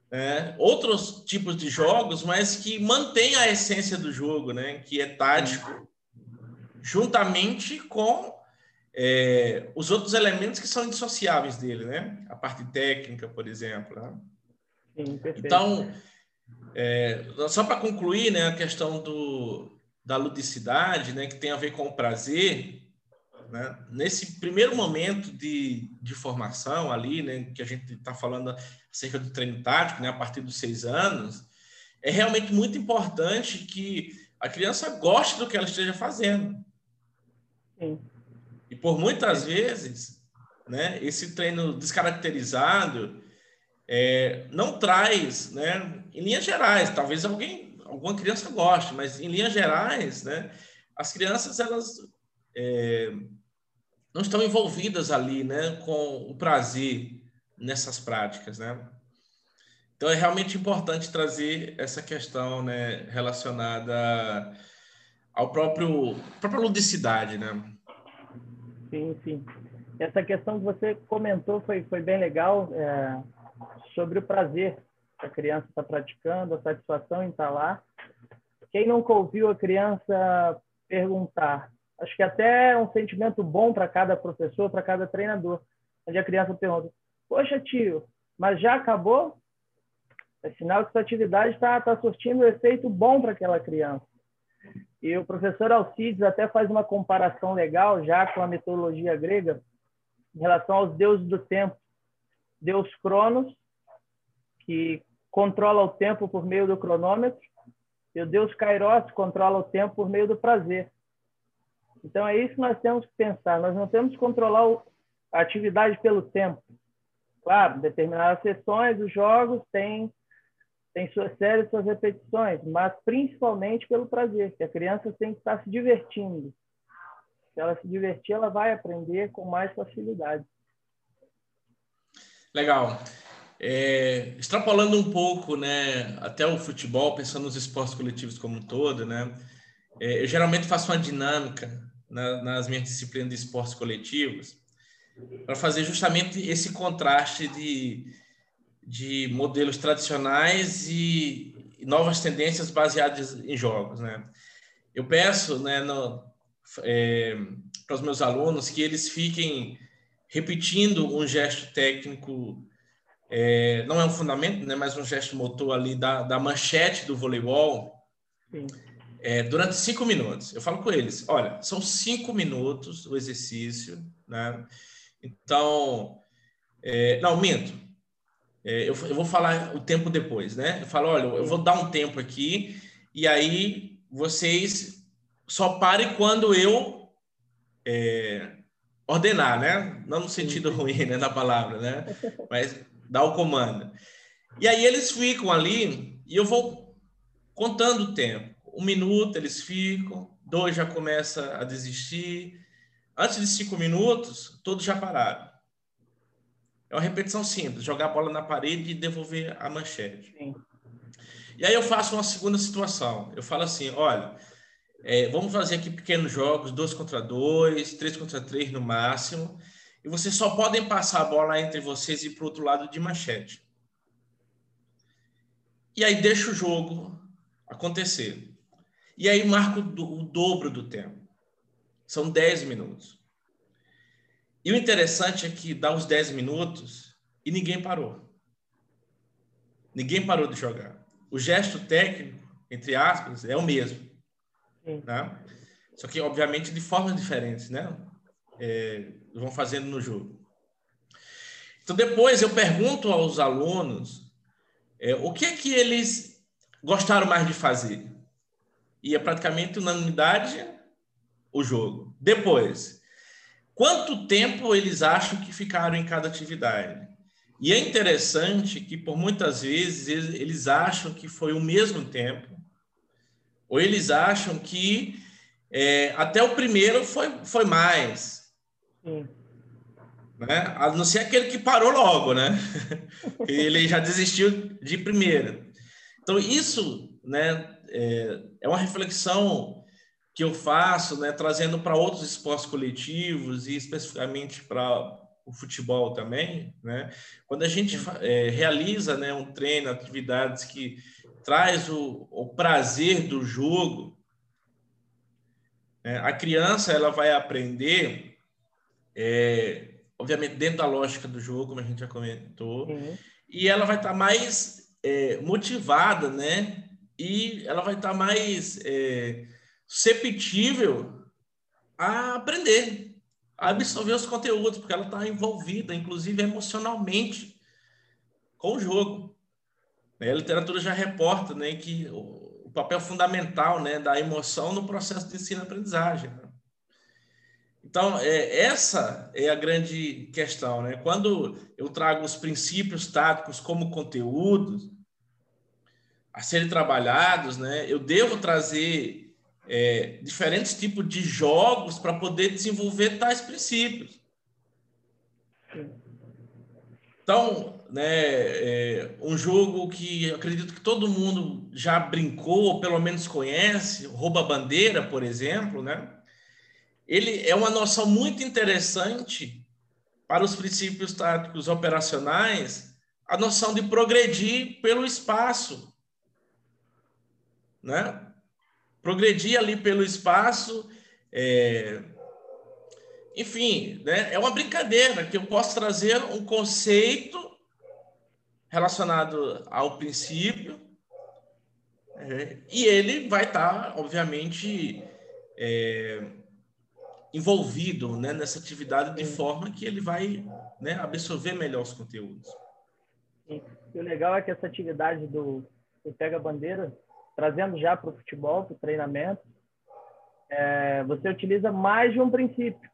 né? outros tipos de jogos, mas que mantém a essência do jogo, né? que é tático, juntamente com é, os outros elementos que são indissociáveis dele, né? a parte técnica, por exemplo. Né? Sim, então, é, só para concluir né, a questão do, da ludicidade, né, que tem a ver com o prazer, né? Nesse primeiro momento de, de formação ali, né, que a gente está falando acerca do treino tático, né, a partir dos seis anos, é realmente muito importante que a criança goste do que ela esteja fazendo. Sim. E por muitas vezes, né, esse treino descaracterizado é, não traz, né, em linhas gerais, talvez alguém, alguma criança goste, mas em linhas gerais, né, as crianças elas é, não estão envolvidas ali, né, com o prazer nessas práticas, né? Então é realmente importante trazer essa questão, né, relacionada ao próprio própria ludicidade, né? Sim, sim. Essa questão que você comentou foi foi bem legal é, sobre o prazer que a criança está praticando, a satisfação em estar lá. Quem nunca ouviu a criança perguntar acho que até é um sentimento bom para cada professor, para cada treinador. Onde a criança pergunta: Poxa, tio, mas já acabou? É sinal que sua atividade está tá surtindo um efeito bom para aquela criança. E o professor Alcides até faz uma comparação legal já com a mitologia grega em relação aos deuses do tempo. Deus Cronos, que controla o tempo por meio do cronômetro, e o Deus Kairos, que controla o tempo por meio do prazer. Então, é isso que nós temos que pensar. Nós não temos que controlar a atividade pelo tempo. Claro, determinadas sessões, os jogos têm, têm suas séries, suas repetições, mas principalmente pelo prazer, que a criança tem que estar se divertindo. Se ela se divertir, ela vai aprender com mais facilidade. Legal. É, extrapolando um pouco, né, até o futebol, pensando nos esportes coletivos como um todo, né, é, eu geralmente faço uma dinâmica na, nas minhas disciplinas de esportes coletivos, para fazer justamente esse contraste de, de modelos tradicionais e, novas tendências baseadas em jogos. Né? Eu peço né, no, é, para os meus alunos que eles fiquem repetindo um gesto técnico, é, não é um fundamento, né, mas um gesto motor ali da, da manchete do voleibol. É, durante cinco minutos. Eu falo com eles, olha, são cinco minutos o exercício, né? Então, é, não, minto. É, eu, eu, vou falar o tempo depois, né? Eu falo, olha, eu vou dar um tempo aqui e aí vocês só parem quando eu é, ordenar, né? Não no sentido ruim né, da palavra, né? Mas dar o comando. E aí eles ficam ali e eu vou contando o tempo um minuto eles ficam, dois já começa a desistir. Antes de cinco minutos, todos já pararam. É uma repetição simples, jogar a bola na parede e devolver a manchete. Sim. E aí eu faço uma segunda situação. Eu falo assim, olha, é, vamos fazer aqui pequenos jogos, dois contra dois, três contra três no máximo, e vocês só podem passar a bola entre vocês e para o outro lado de manchete. E aí deixa o jogo acontecer. E aí marco o dobro do tempo. São 10 minutos. E o interessante é que dá os 10 minutos e ninguém parou. Ninguém parou de jogar. O gesto técnico entre aspas, é o mesmo. Né? Só que, obviamente, de formas diferentes, né? É, vão fazendo no jogo. Então, depois eu pergunto aos alunos é, o que é que eles gostaram mais de fazer. E é praticamente unanimidade o jogo. Depois, quanto tempo eles acham que ficaram em cada atividade? E é interessante que, por muitas vezes, eles acham que foi o mesmo tempo, ou eles acham que é, até o primeiro foi, foi mais. Sim. Né? A não ser aquele que parou logo, né? Ele já desistiu de primeira. Então, isso né, é, é uma reflexão que eu faço, né, trazendo para outros esportes coletivos e especificamente para o futebol também, né? Quando a gente é, realiza, né, um treino, atividades que traz o, o prazer do jogo, né, a criança ela vai aprender, é, obviamente dentro da lógica do jogo, como a gente já comentou, uhum. e ela vai estar tá mais é, motivada, né? E ela vai estar tá mais é, susceptível a aprender, a absorver os conteúdos, porque ela está envolvida, inclusive emocionalmente, com o jogo. A literatura já reporta né, que o papel fundamental né, da emoção no processo de ensino-aprendizagem. Né? Então, é, essa é a grande questão. Né? Quando eu trago os princípios táticos como conteúdos a serem trabalhados, né, eu devo trazer é, diferentes tipos de jogos para poder desenvolver tais princípios. Então, né, é, um jogo que acredito que todo mundo já brincou, ou pelo menos conhece, Rouba Bandeira, por exemplo, né? Ele é uma noção muito interessante para os princípios táticos operacionais, a noção de progredir pelo espaço, né? Progredir ali pelo espaço. É... Enfim, né? é uma brincadeira que eu posso trazer um conceito relacionado ao princípio é, e ele vai estar, tá, obviamente, é, envolvido né, nessa atividade de forma que ele vai né, absorver melhor os conteúdos. E o legal é que essa atividade do, do Pega Bandeira trazendo já para o futebol, para o treinamento, é, você utiliza mais de um princípio.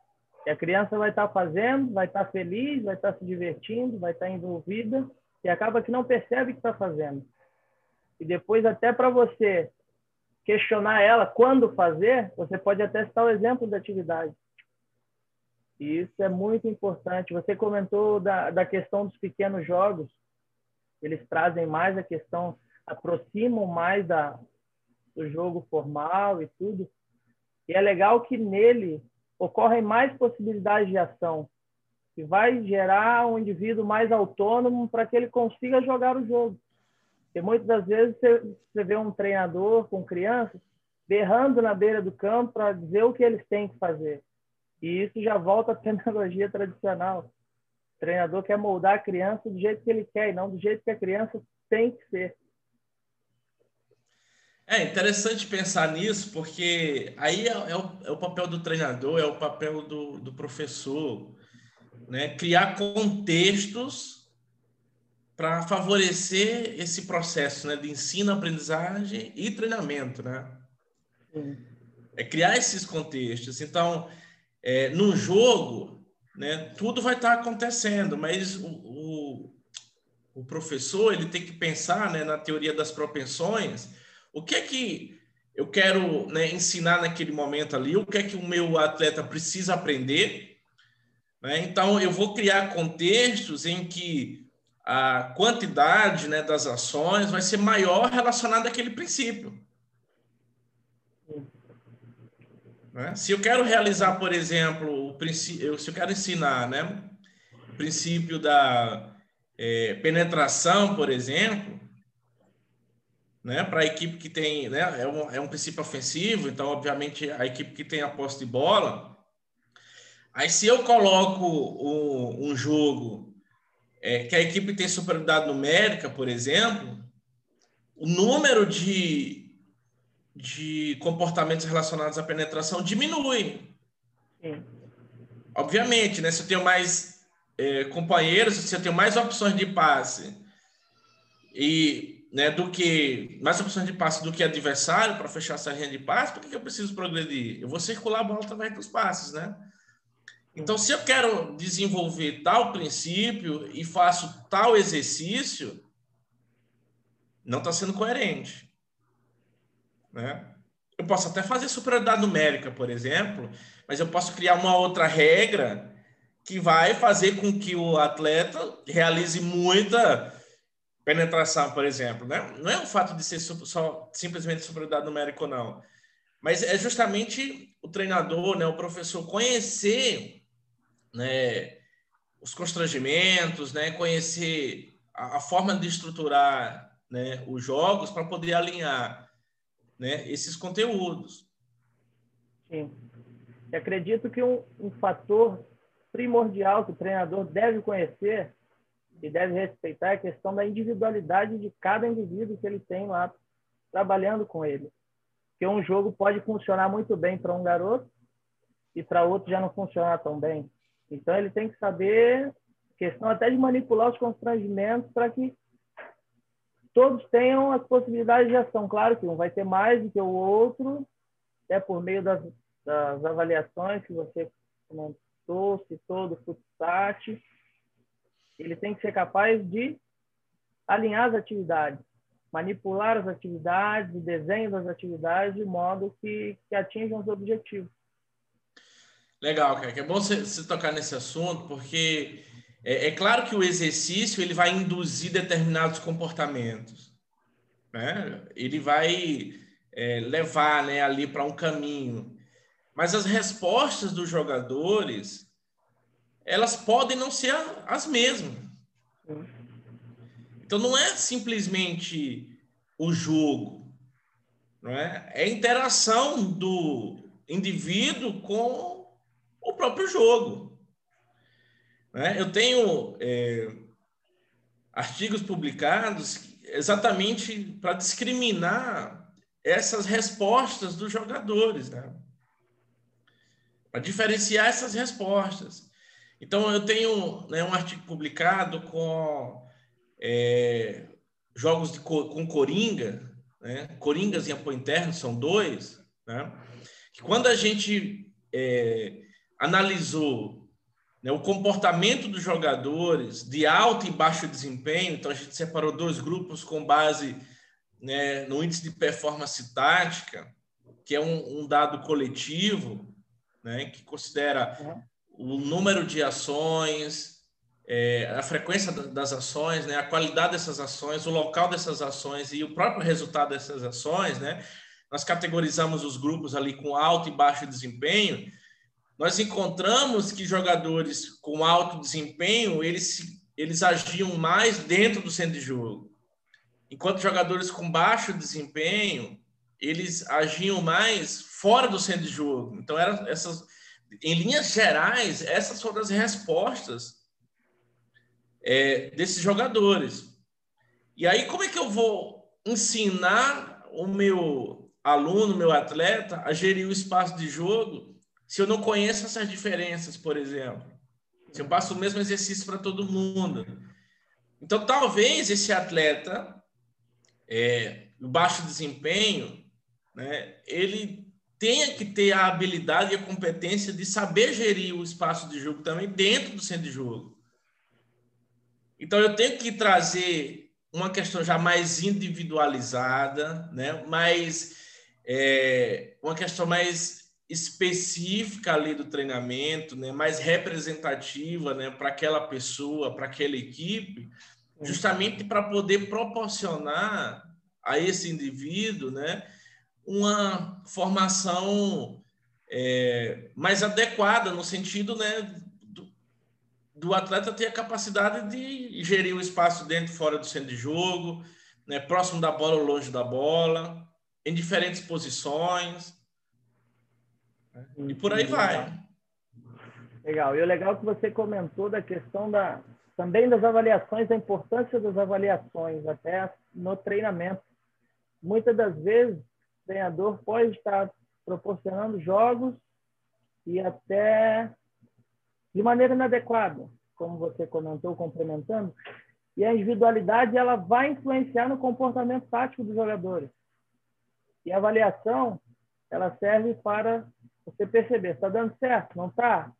E a criança vai estar tá fazendo, vai estar tá feliz, vai estar tá se divertindo, vai estar tá envolvida e acaba que não percebe que está fazendo. E depois, até para você questionar ela quando fazer, você pode até citar o exemplo da atividade. E isso é muito importante. Você comentou da, da questão dos pequenos jogos, eles trazem mais a questão aproximam mais da, do jogo formal e tudo. E é legal que nele ocorrem mais possibilidades de ação, que vai gerar um indivíduo mais autônomo para que ele consiga jogar o jogo. Porque muitas das vezes você, você vê um treinador com crianças berrando na beira do campo para dizer o que eles têm que fazer. E isso já volta à pedagogia tradicional. O treinador quer moldar a criança do jeito que ele quer e não do jeito que a criança tem que ser. É interessante pensar nisso, porque aí é, é, o, é o, papel do treinador, é o papel do, do professor, né? criar contextos para favorecer esse processo né? de ensino, aprendizagem e treinamento. Né? É criar esses contextos. Então, é, no jogo, né, tudo vai estar acontecendo, mas o, o, o professor ele tem que pensar né, na teoria das propensões o que é que eu quero né, ensinar naquele momento ali? O que é que o meu atleta precisa aprender? Né? Então, eu vou criar contextos em que a quantidade né, das ações vai ser maior relacionada àquele princípio. Né? Se eu quero realizar, por exemplo, o princípio, se eu quero ensinar né, o princípio da é, penetração, por exemplo, né? Para a equipe que tem, né? É um, é um princípio ofensivo, então, obviamente, a equipe que tem a posse de bola. Aí, se eu coloco um, um jogo é, que a equipe tem superioridade numérica, por exemplo, o número de de comportamentos relacionados à penetração diminui. Sim. Obviamente, né? Se eu tenho mais é, companheiros, se eu tenho mais opções de passe e né, do que mais opções de passe do que adversário para fechar essa linha de passe, por que, que eu preciso progredir? Eu vou circular a bola através dos passes, né? Então, se eu quero desenvolver tal princípio e faço tal exercício, não está sendo coerente. Né? Eu posso até fazer superioridade numérica, por exemplo, mas eu posso criar uma outra regra que vai fazer com que o atleta realize muita penetração, por exemplo. Né? Não é o fato de ser só simplesmente superioridade numérica ou não, mas é justamente o treinador, né, o professor conhecer né, os constrangimentos, né, conhecer a, a forma de estruturar né, os jogos para poder alinhar né, esses conteúdos. Sim. Eu acredito que um, um fator primordial que o treinador deve conhecer e deve respeitar é a questão da individualidade de cada indivíduo que ele tem lá trabalhando com ele. Porque um jogo pode funcionar muito bem para um garoto e para outro já não funcionar tão bem. Então ele tem que saber questão até de manipular os constrangimentos para que todos tenham as possibilidades de ação. Claro que um vai ter mais do que o outro, até por meio das, das avaliações que você comentou, citou do Futsat. Ele tem que ser capaz de alinhar as atividades, manipular as atividades, o desenho das atividades de modo que, que atinjam os objetivos. Legal, cara. É bom você tocar nesse assunto, porque é, é, claro que o exercício ele vai induzir determinados comportamentos, né? Ele vai é, levar, né, ali para um caminho. Mas as respostas dos jogadores elas podem não ser as mesmas. Então não é simplesmente o jogo, não é? É a interação do indivíduo com o próprio jogo. Né? Eu tenho é, artigos publicados exatamente para discriminar essas respostas dos jogadores, né? para diferenciar essas respostas. Então, eu tenho né, um artigo publicado com é, jogos de, com Coringa, né? Coringas em apoio interno, são dois, né? que quando a gente é, analisou né, o comportamento dos jogadores de alto e baixo desempenho, então a gente separou dois grupos com base né, no índice de performance tática, que é um, um dado coletivo, né, que considera uhum. O número de ações, é, a frequência das ações, né, a qualidade dessas ações, o local dessas ações e o próprio resultado dessas ações, né? Nós categorizamos os grupos ali com alto e baixo desempenho nós encontramos que jogadores com alto desempenho, eles, eles agiam mais dentro do centro de jogo. Enquanto jogadores com baixo desempenho, eles agiam mais fora do centro de jogo. Então, eram essas, em linhas gerais, essas foram as respostas é, desses jogadores. E aí, como é que eu vou ensinar o meu aluno, meu atleta, a gerir o espaço de jogo se eu não conheço essas diferenças, por exemplo. Se eu passo o mesmo exercício para todo mundo. Então, talvez esse atleta, é, baixo desempenho, né, ele tenha que ter a habilidade e a competência de saber gerir o espaço de jogo também dentro do centro de jogo. Então, eu tenho que trazer uma questão já mais individualizada, né, mais, é, uma questão mais específica ali do treinamento, né, mais representativa, né, para aquela pessoa, para aquela equipe, justamente para poder proporcionar a esse indivíduo, né, uma formação é, mais adequada no sentido, né, do, do, atleta ter a capacidade de gerir o espaço dentro e fora do centro de jogo, né, próximo da bola ou longe da bola, em diferentes posições e por aí vai. Legal. E o legal é que você comentou da questão da também das avaliações, da importância das avaliações até no treinamento. Muitas das vezes, treinador pode estar proporcionando jogos e até de maneira inadequada, como você comentou, complementando, e a individualidade ela vai influenciar no comportamento tático dos jogadores. E a avaliação ela serve para você perceber, está dando certo, não está?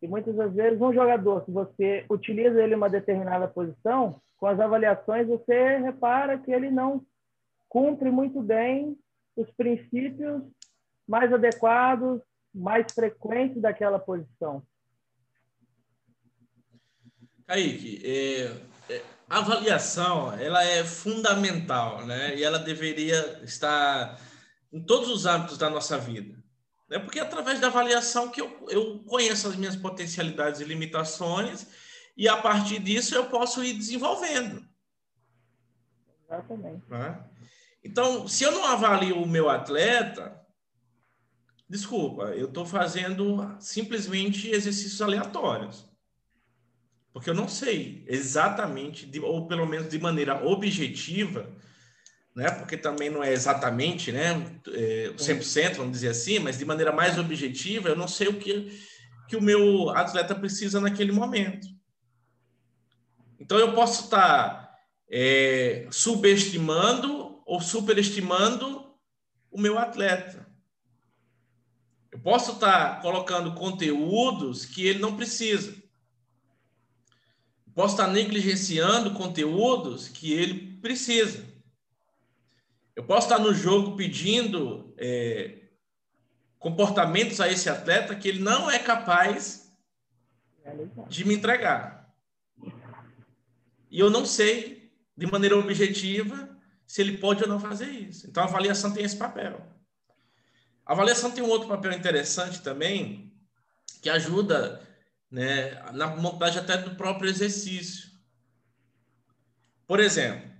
E muitas das vezes um jogador, se você utiliza ele em uma determinada posição, com as avaliações você repara que ele não cumpre muito bem os princípios mais adequados, mais frequentes daquela posição. Kaique, é, é, a avaliação ela é fundamental, né? E ela deveria estar em todos os âmbitos da nossa vida. Né? Porque é através da avaliação que eu, eu conheço as minhas potencialidades e limitações, e a partir disso eu posso ir desenvolvendo. Exatamente. Né? Então, se eu não avalio o meu atleta, desculpa, eu estou fazendo simplesmente exercícios aleatórios. Porque eu não sei exatamente, ou pelo menos de maneira objetiva, né? porque também não é exatamente né? É, 100%, vamos dizer assim, mas de maneira mais objetiva, eu não sei o que, que o meu atleta precisa naquele momento. Então, eu posso estar é, subestimando ou superestimando o meu atleta. Eu posso estar colocando conteúdos que ele não precisa. Posso estar negligenciando conteúdos que ele precisa. Eu posso estar no jogo pedindo é, comportamentos a esse atleta que ele não é capaz de me entregar. E eu não sei, de maneira objetiva, se ele pode ou não fazer isso. Então, a avaliação tem esse papel. A avaliação tem um outro papel interessante também, que ajuda né, na montagem até do próprio exercício. Por exemplo,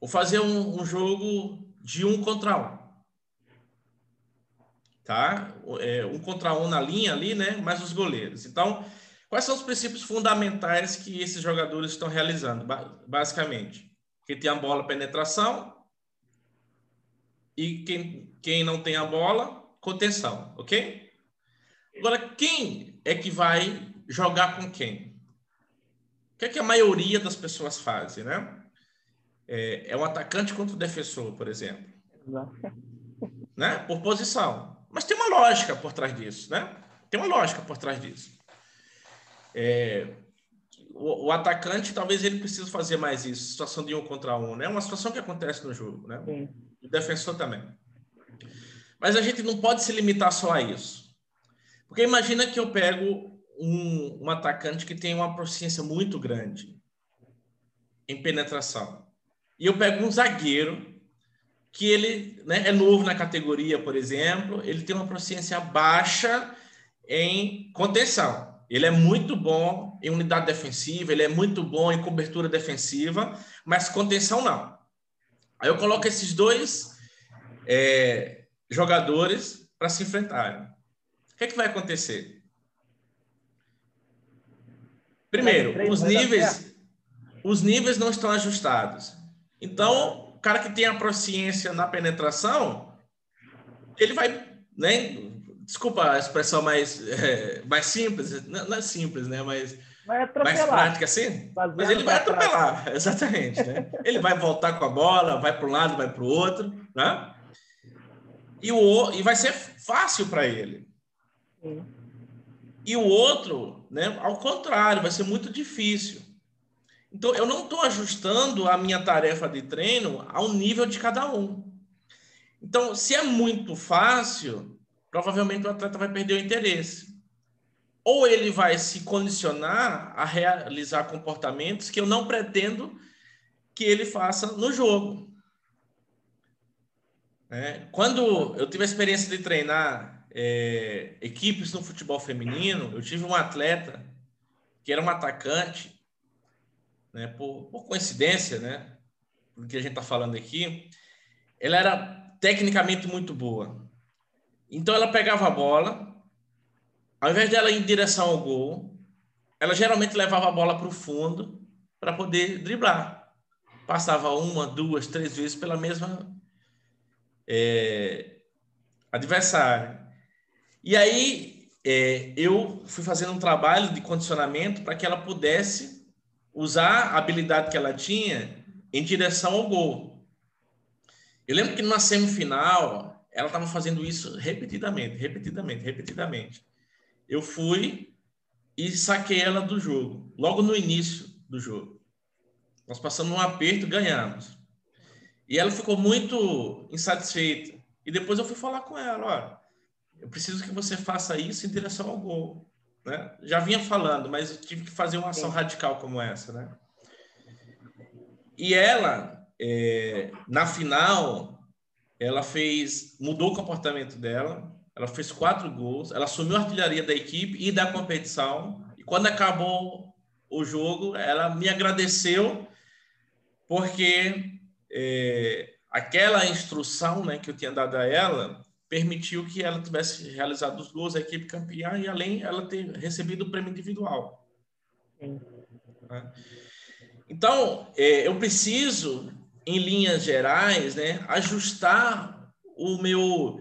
vou fazer um, um jogo de um contra um. Tá? É, um contra um na linha ali, né? Mais os goleiros. Então, quais são os princípios fundamentais que esses jogadores estão realizando, basicamente? Quem tem a bola, penetração. E quem, quem não tem a bola, contenção, ok? Agora, quem é que vai jogar com quem? O que é que a maioria das pessoas fazem, né? É, é um atacante contra o defensor, por exemplo. Né? Por posição. Mas tem uma lógica por trás disso, né? Tem uma lógica por trás disso. É, o, o, atacante, talvez ele precise fazer mais isso, situação de um contra um, né? É uma situação que acontece no jogo, né? Sim. O defensor também. Mas a gente não pode se limitar só a isso. Porque imagina que eu pego um, um atacante que tem uma proficiência muito grande em penetração. E eu pego um zagueiro que ele né, é novo na categoria, por exemplo, ele tem uma proficiência baixa em contenção. Ele é muito bom em unidade defensiva, ele é muito bom em cobertura defensiva, mas contenção não. Aí eu coloco esses dois é, jogadores para se enfrentarem. O que, é que vai acontecer? Primeiro, os níveis, os níveis não estão ajustados. Então, o cara que tem a proficiência na penetração, ele vai, né? Desculpa a expressão mais, é, mais simples, não, é simples, né? Mas mais prática assim. Mas ele vai atropelar, exatamente, né? Ele vai voltar com a bola, vai para um lado, vai para o outro, né? E, o, e vai ser fácil para ele. Sim. E o outro, né, ao contrário, vai ser muito difícil. Então, eu não estou ajustando a minha tarefa de treino ao nível de cada um. Então, se é muito fácil, provavelmente o atleta vai perder o interesse. Ou ele vai se condicionar a realizar comportamentos que eu não pretendo que ele faça no jogo. É, quando eu tive a experiência de treinar é, equipes no futebol feminino, eu tive um atleta que era um atacante, né, por, por coincidência, né, do que a gente está falando aqui, ela era tecnicamente muito boa. Então ela pegava a bola, ao invés dela ir em direção ao gol, ela geralmente levava a bola para o fundo para poder driblar. Passava uma, duas, três vezes pela mesma é, adversário. E aí é, eu fui fazendo um trabalho de condicionamento para que ela pudesse usar a habilidade que ela tinha em direção ao gol. Eu lembro que numa semifinal ela estava fazendo isso repetidamente, repetidamente, repetidamente. Eu fui e saquei ela do jogo, logo no início do jogo. Nós passamos um aperto, ganhamos. E ela ficou muito insatisfeita. E depois eu fui falar com ela, olha, eu preciso que você faça isso em direção ao gol. Né? Já vinha falando, mas tive que fazer uma ação radical como essa, né? E ela, é, na final, ela fez, mudou o comportamento dela, ela fez quatro gols, ela assumiu a artilharia da equipe e da competição. E quando acabou o jogo, ela me agradeceu porque é, aquela instrução né, que eu tinha dado a ela permitiu que ela tivesse realizado os gols, a equipe campeã, e além ela ter recebido o prêmio individual. Sim. Né? Então, é, eu preciso, em linhas gerais, né, ajustar o meu,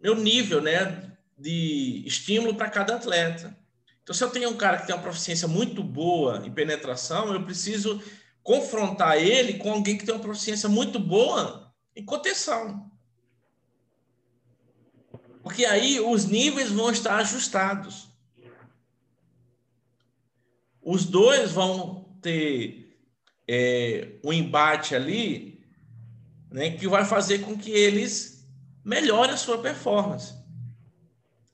meu nível né, de estímulo para cada atleta. Então, se eu tenho um cara que tem uma proficiência muito boa em penetração, eu preciso confrontar ele com alguém que tem uma proficiência muito boa em contenção. Porque aí os níveis vão estar ajustados. Os dois vão ter é, embate ali né, que vai fazer com que eles melhorem a sua performance.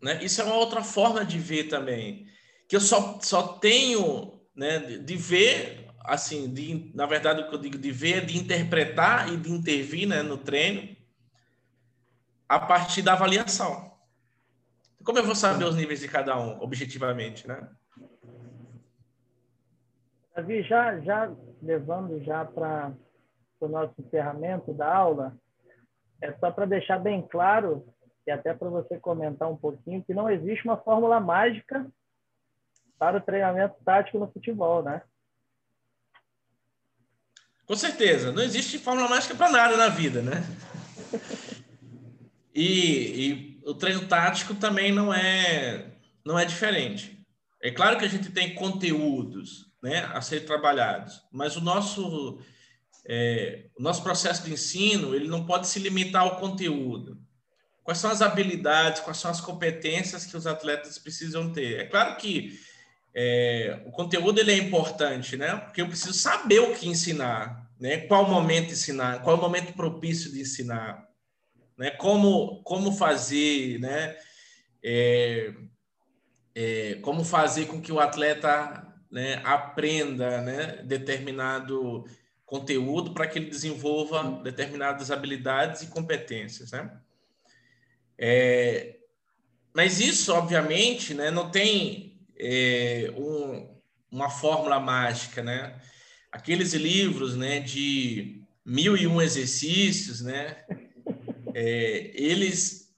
Né? Isso é uma outra forma de ver também. Que eu só, só tenho né, de, de ver, assim, de, na verdade, o que eu digo de ver é de interpretar e de intervir né, no treino a partir da avaliação. Como eu vou saber os níveis de cada um, objetivamente, né? Davi, já, já levando já para o nosso encerramento da aula, é só para deixar bem claro, e até para você comentar um pouquinho, que não existe uma fórmula mágica para o treinamento tático no futebol, né? Com certeza, não existe fórmula mágica para nada na vida, né? E, e, o treino tático também não é não é diferente. É claro que a gente tem conteúdos, né, a ser trabalhados. Mas o nosso, é, o nosso processo de ensino ele não pode se limitar ao conteúdo. Quais são as habilidades, quais são as competências que os atletas precisam ter? É claro que é, o conteúdo ele é importante, né? Porque eu preciso saber o que ensinar, né? Qual momento ensinar, qual momento propício de ensinar, né? Como como fazer, né? É, é, como fazer com que o atleta né, aprenda né, determinado conteúdo para que ele desenvolva determinadas habilidades e competências, né? É, mas isso, obviamente, né, não tem é, um, uma fórmula mágica, né? Aqueles livros, né, de mil e um exercícios, né? É, eles,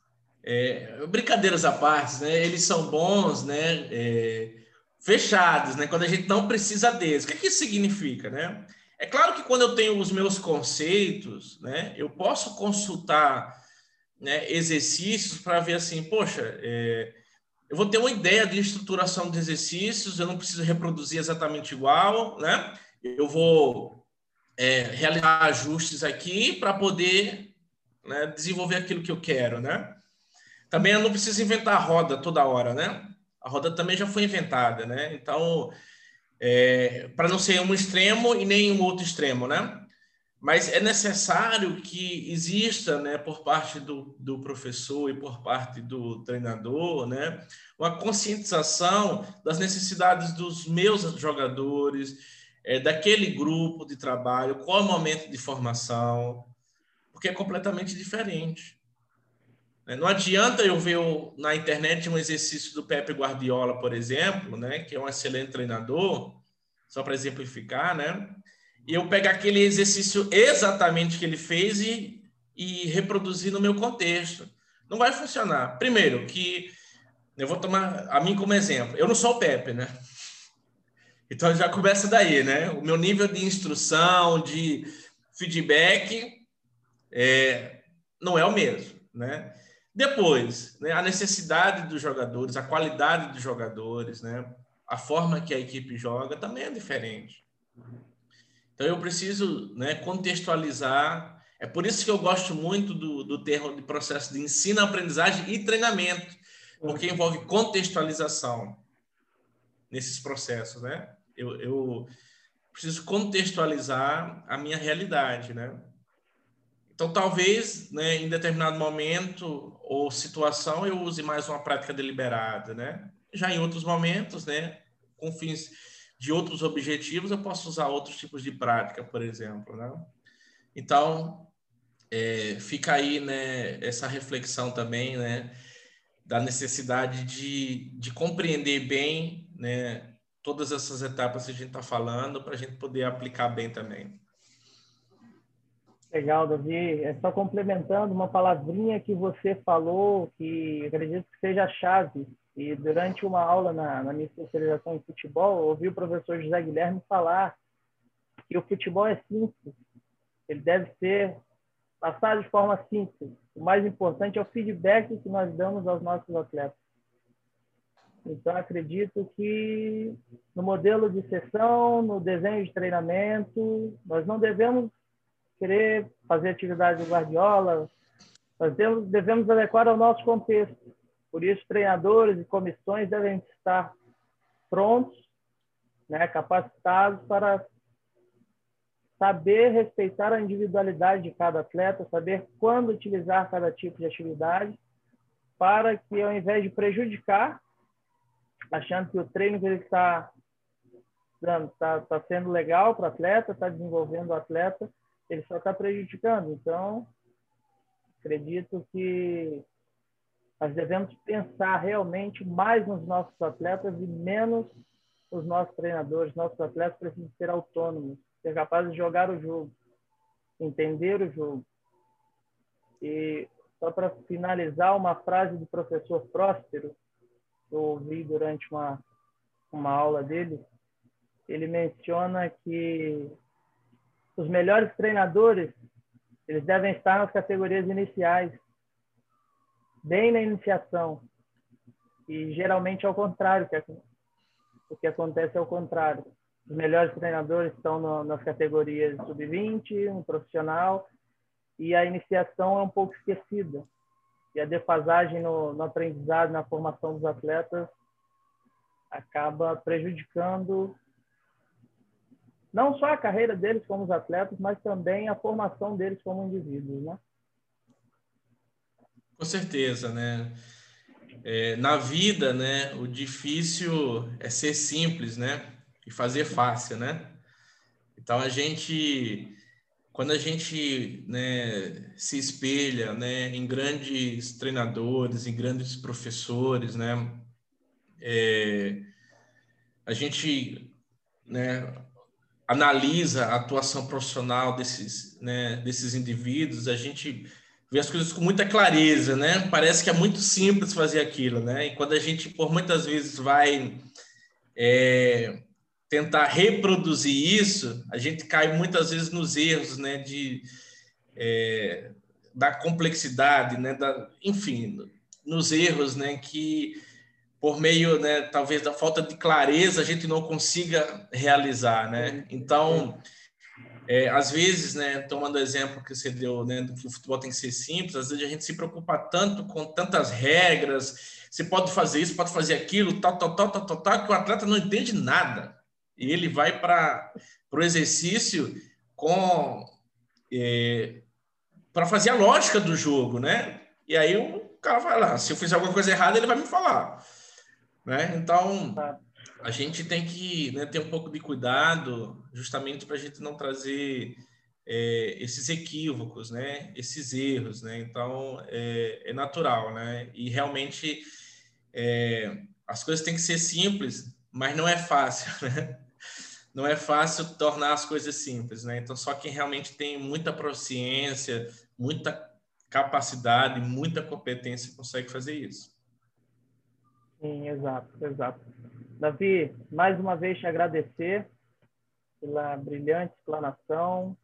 é, brincadeiras à parte, né? Eles são bons, né? É, fechados, né? Quando a gente não precisa deles. O que, que isso significa, né? É claro que quando eu tenho os meus conceitos, né, eu posso consultar né, exercícios para ver assim, poxa, é, eu vou ter uma ideia de estruturação de exercícios, eu não preciso reproduzir exatamente igual, né? Eu vou é, realizar ajustes aqui para poder né, desenvolver aquilo que eu quero, né? Também eu não preciso inventar roda toda hora, né? A roda também já foi inventada, né? Então, é, para não ser um extremo e nem um outro extremo, né? Mas é necessário que exista, né, por parte do, do professor e por parte do treinador, né, uma conscientização das necessidades dos meus jogadores, é, daquele grupo de trabalho, qual é o momento de formação, porque é completamente diferente. Né? Não adianta eu ver na internet um exercício do Pepe Guardiola, por exemplo, né, que é um excelente treinador, só para exemplificar, né? E eu pegar aquele exercício exatamente que ele fez e, e reproduzir no meu contexto. Não vai funcionar. Primeiro, que eu vou tomar a mim como exemplo. Eu não sou o Pepe, né? Então já começa daí, né? O meu nível de instrução, de feedback, é, não é o mesmo, né? Depois, né, a necessidade dos jogadores, a qualidade dos jogadores, né, a forma que a equipe joga também é diferente. Então eu preciso né, contextualizar. É por isso que eu gosto muito do, do termo de processo de ensino, aprendizagem e treinamento, porque envolve contextualização nesses processos, né? Eu, eu preciso contextualizar a minha realidade, né? Então, talvez, né, em determinado momento ou situação, eu use mais uma prática deliberada, né? Já em outros momentos, né, com fins de outros objetivos, eu posso usar outros tipos de prática, por exemplo, né? Então, é, fica aí, né, essa reflexão também, né, da necessidade de, de compreender bem, né, todas essas etapas que a gente está falando para a gente poder aplicar bem também. Legal, Davi. É só complementando uma palavrinha que você falou, que acredito que seja a chave. E durante uma aula na, na minha especialização em futebol, ouvi o professor José Guilherme falar que o futebol é simples. Ele deve ser passado de forma simples. O mais importante é o feedback que nós damos aos nossos atletas. Então, acredito que no modelo de sessão, no desenho de treinamento, nós não devemos querer fazer atividade do Guardiola, nós devemos, adequar ao nosso contexto. Por isso, treinadores e comissões devem estar prontos, né, capacitados para saber respeitar a individualidade de cada atleta, saber quando utilizar cada tipo de atividade, para que, ao invés de prejudicar, achando que o treino que ele está dando está tá sendo legal para o atleta, está desenvolvendo o atleta, ele só está prejudicando. Então, acredito que nós devemos pensar realmente mais nos nossos atletas e menos nos nossos treinadores. Nossos atletas precisam ser autônomos, ser capazes de jogar o jogo, entender o jogo. E só para finalizar, uma frase do professor Próspero, que eu ouvi durante uma, uma aula dele, ele menciona que os melhores treinadores, eles devem estar nas categorias iniciais, bem na iniciação. E geralmente é o contrário, que é, o que acontece é o contrário. Os melhores treinadores estão no, nas categorias sub-20, um profissional, e a iniciação é um pouco esquecida. E a defasagem no, no aprendizado, na formação dos atletas, acaba prejudicando não só a carreira deles como atletas, mas também a formação deles como indivíduos, né? Com certeza, né? É, na vida, né, o difícil é ser simples, né? E fazer fácil, né? Então a gente, quando a gente, né, se espelha, né, em grandes treinadores, em grandes professores, né, é, a gente, né, analisa a atuação profissional desses, né, desses indivíduos, a gente vê as coisas com muita clareza, né? Parece que é muito simples fazer aquilo, né? E quando a gente, por muitas vezes, vai é, tentar reproduzir isso, a gente cai muitas vezes nos erros, né? De, é, da complexidade, né? Da, enfim, nos erros, né? Que por meio, né, talvez da falta de clareza, a gente não consiga realizar, né? Então, é, às vezes, né, tomando o exemplo que você deu, né, do que o futebol tem que ser simples, às vezes a gente se preocupa tanto com tantas regras, você pode fazer isso, pode fazer aquilo, tal, tal, tal, tal, tal, tal que o atleta não entende nada. E ele vai para o exercício com é, para fazer a lógica do jogo, né? E aí o cara vai lá, se eu fizer alguma coisa errada, ele vai me falar. Né? Então, a gente tem que né, ter um pouco de cuidado, justamente para a gente não trazer é, esses equívocos, né? esses erros. Né? Então, é, é natural. Né? E realmente, é, as coisas têm que ser simples, mas não é fácil. Né? Não é fácil tornar as coisas simples. Né? Então, só quem realmente tem muita proficiência, muita capacidade, muita competência consegue fazer isso. Sim, exato, exato. Davi, mais uma vez te agradecer pela brilhante explanação.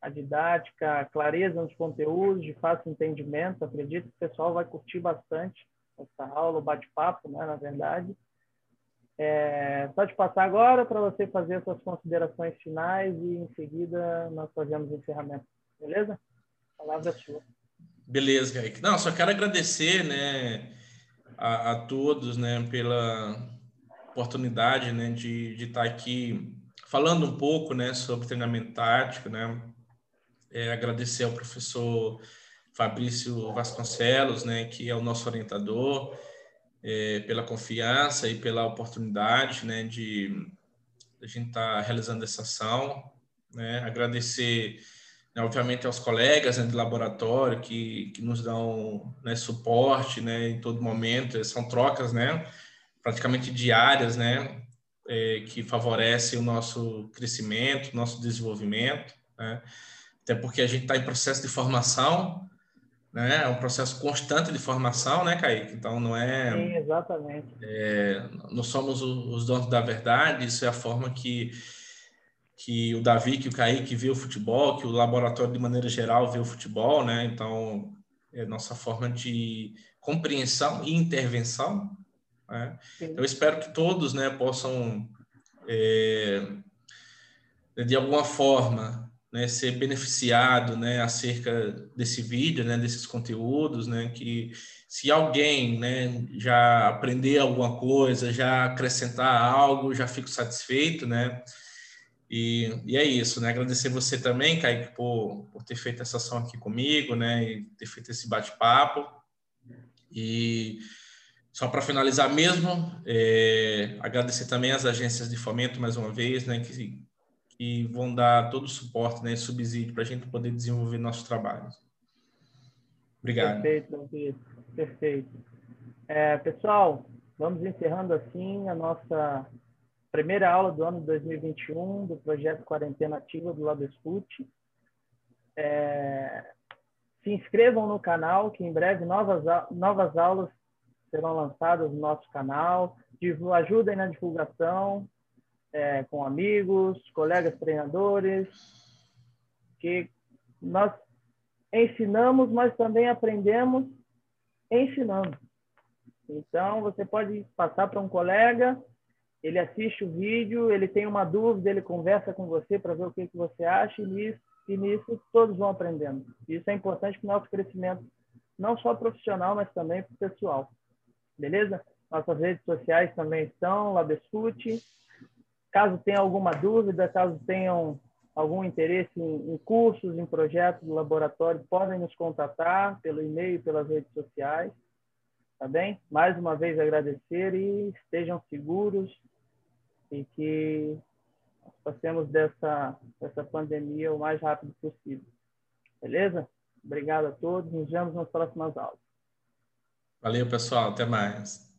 a didática, a clareza nos conteúdos, de fácil entendimento. Acredito que o pessoal vai curtir bastante essa aula, o bate-papo, né, na verdade. É, pode passar agora para você fazer suas considerações finais e em seguida nós fazemos o encerramento. Beleza? A palavra é sua. Beleza, Kaique. Não, só quero agradecer, né, a, a todos, né, pela oportunidade, né, de, de estar aqui falando um pouco, né, sobre treinamento tático, né, é, agradecer ao professor Fabrício Vasconcelos, né, que é o nosso orientador, é, pela confiança e pela oportunidade, né, de, de a gente estar tá realizando essa ação, né, agradecer, né, obviamente, aos colegas né, de laboratório que, que nos dão né, suporte, né, em todo momento, são trocas, né, praticamente diárias, né, é, que favorecem o nosso crescimento, nosso desenvolvimento, né, até porque a gente está em processo de formação, né? É um processo constante de formação, né, Kaique? Então não é. Sim, exatamente. É, não somos os donos da verdade, isso é a forma que, que o Davi, que o Kaique vê o futebol, que o laboratório de maneira geral vê o futebol, né? Então é nossa forma de compreensão e intervenção. Né? Eu espero que todos né, possam, é, de alguma forma, né, ser beneficiado né, acerca desse vídeo, né, desses conteúdos, né, que se alguém né, já aprender alguma coisa, já acrescentar algo, já fico satisfeito, né? E, e é isso, né? Agradecer você também, Kaique, por, por ter feito essa ação aqui comigo, né? E ter feito esse bate-papo. E só para finalizar mesmo, é, agradecer também às agências de fomento mais uma vez, né? Que que vão dar todo o suporte, né, subsídio para a gente poder desenvolver nossos trabalhos. Obrigado. Perfeito, Perfeito. É, pessoal, vamos encerrando assim a nossa primeira aula do ano de 2021 do projeto Quarentena Ativa do Labescut. É, se inscrevam no canal, que em breve novas, novas aulas serão lançadas no nosso canal. Ajudem na divulgação, é, com amigos, colegas treinadores, que nós ensinamos, mas também aprendemos ensinando. Então, você pode passar para um colega, ele assiste o vídeo, ele tem uma dúvida, ele conversa com você para ver o que, que você acha, e nisso, e nisso todos vão aprendendo. Isso é importante para o nosso crescimento, não só profissional, mas também pessoal. Beleza? Nossas redes sociais também estão, Labesfute, Caso tenha alguma dúvida, caso tenham algum interesse em, em cursos, em projetos do laboratório, podem nos contatar pelo e-mail, pelas redes sociais. Tá bem? Mais uma vez agradecer e estejam seguros e que passemos dessa, dessa pandemia o mais rápido possível. Beleza? Obrigado a todos. Nos vemos nas próximas aulas. Valeu, pessoal. Até mais.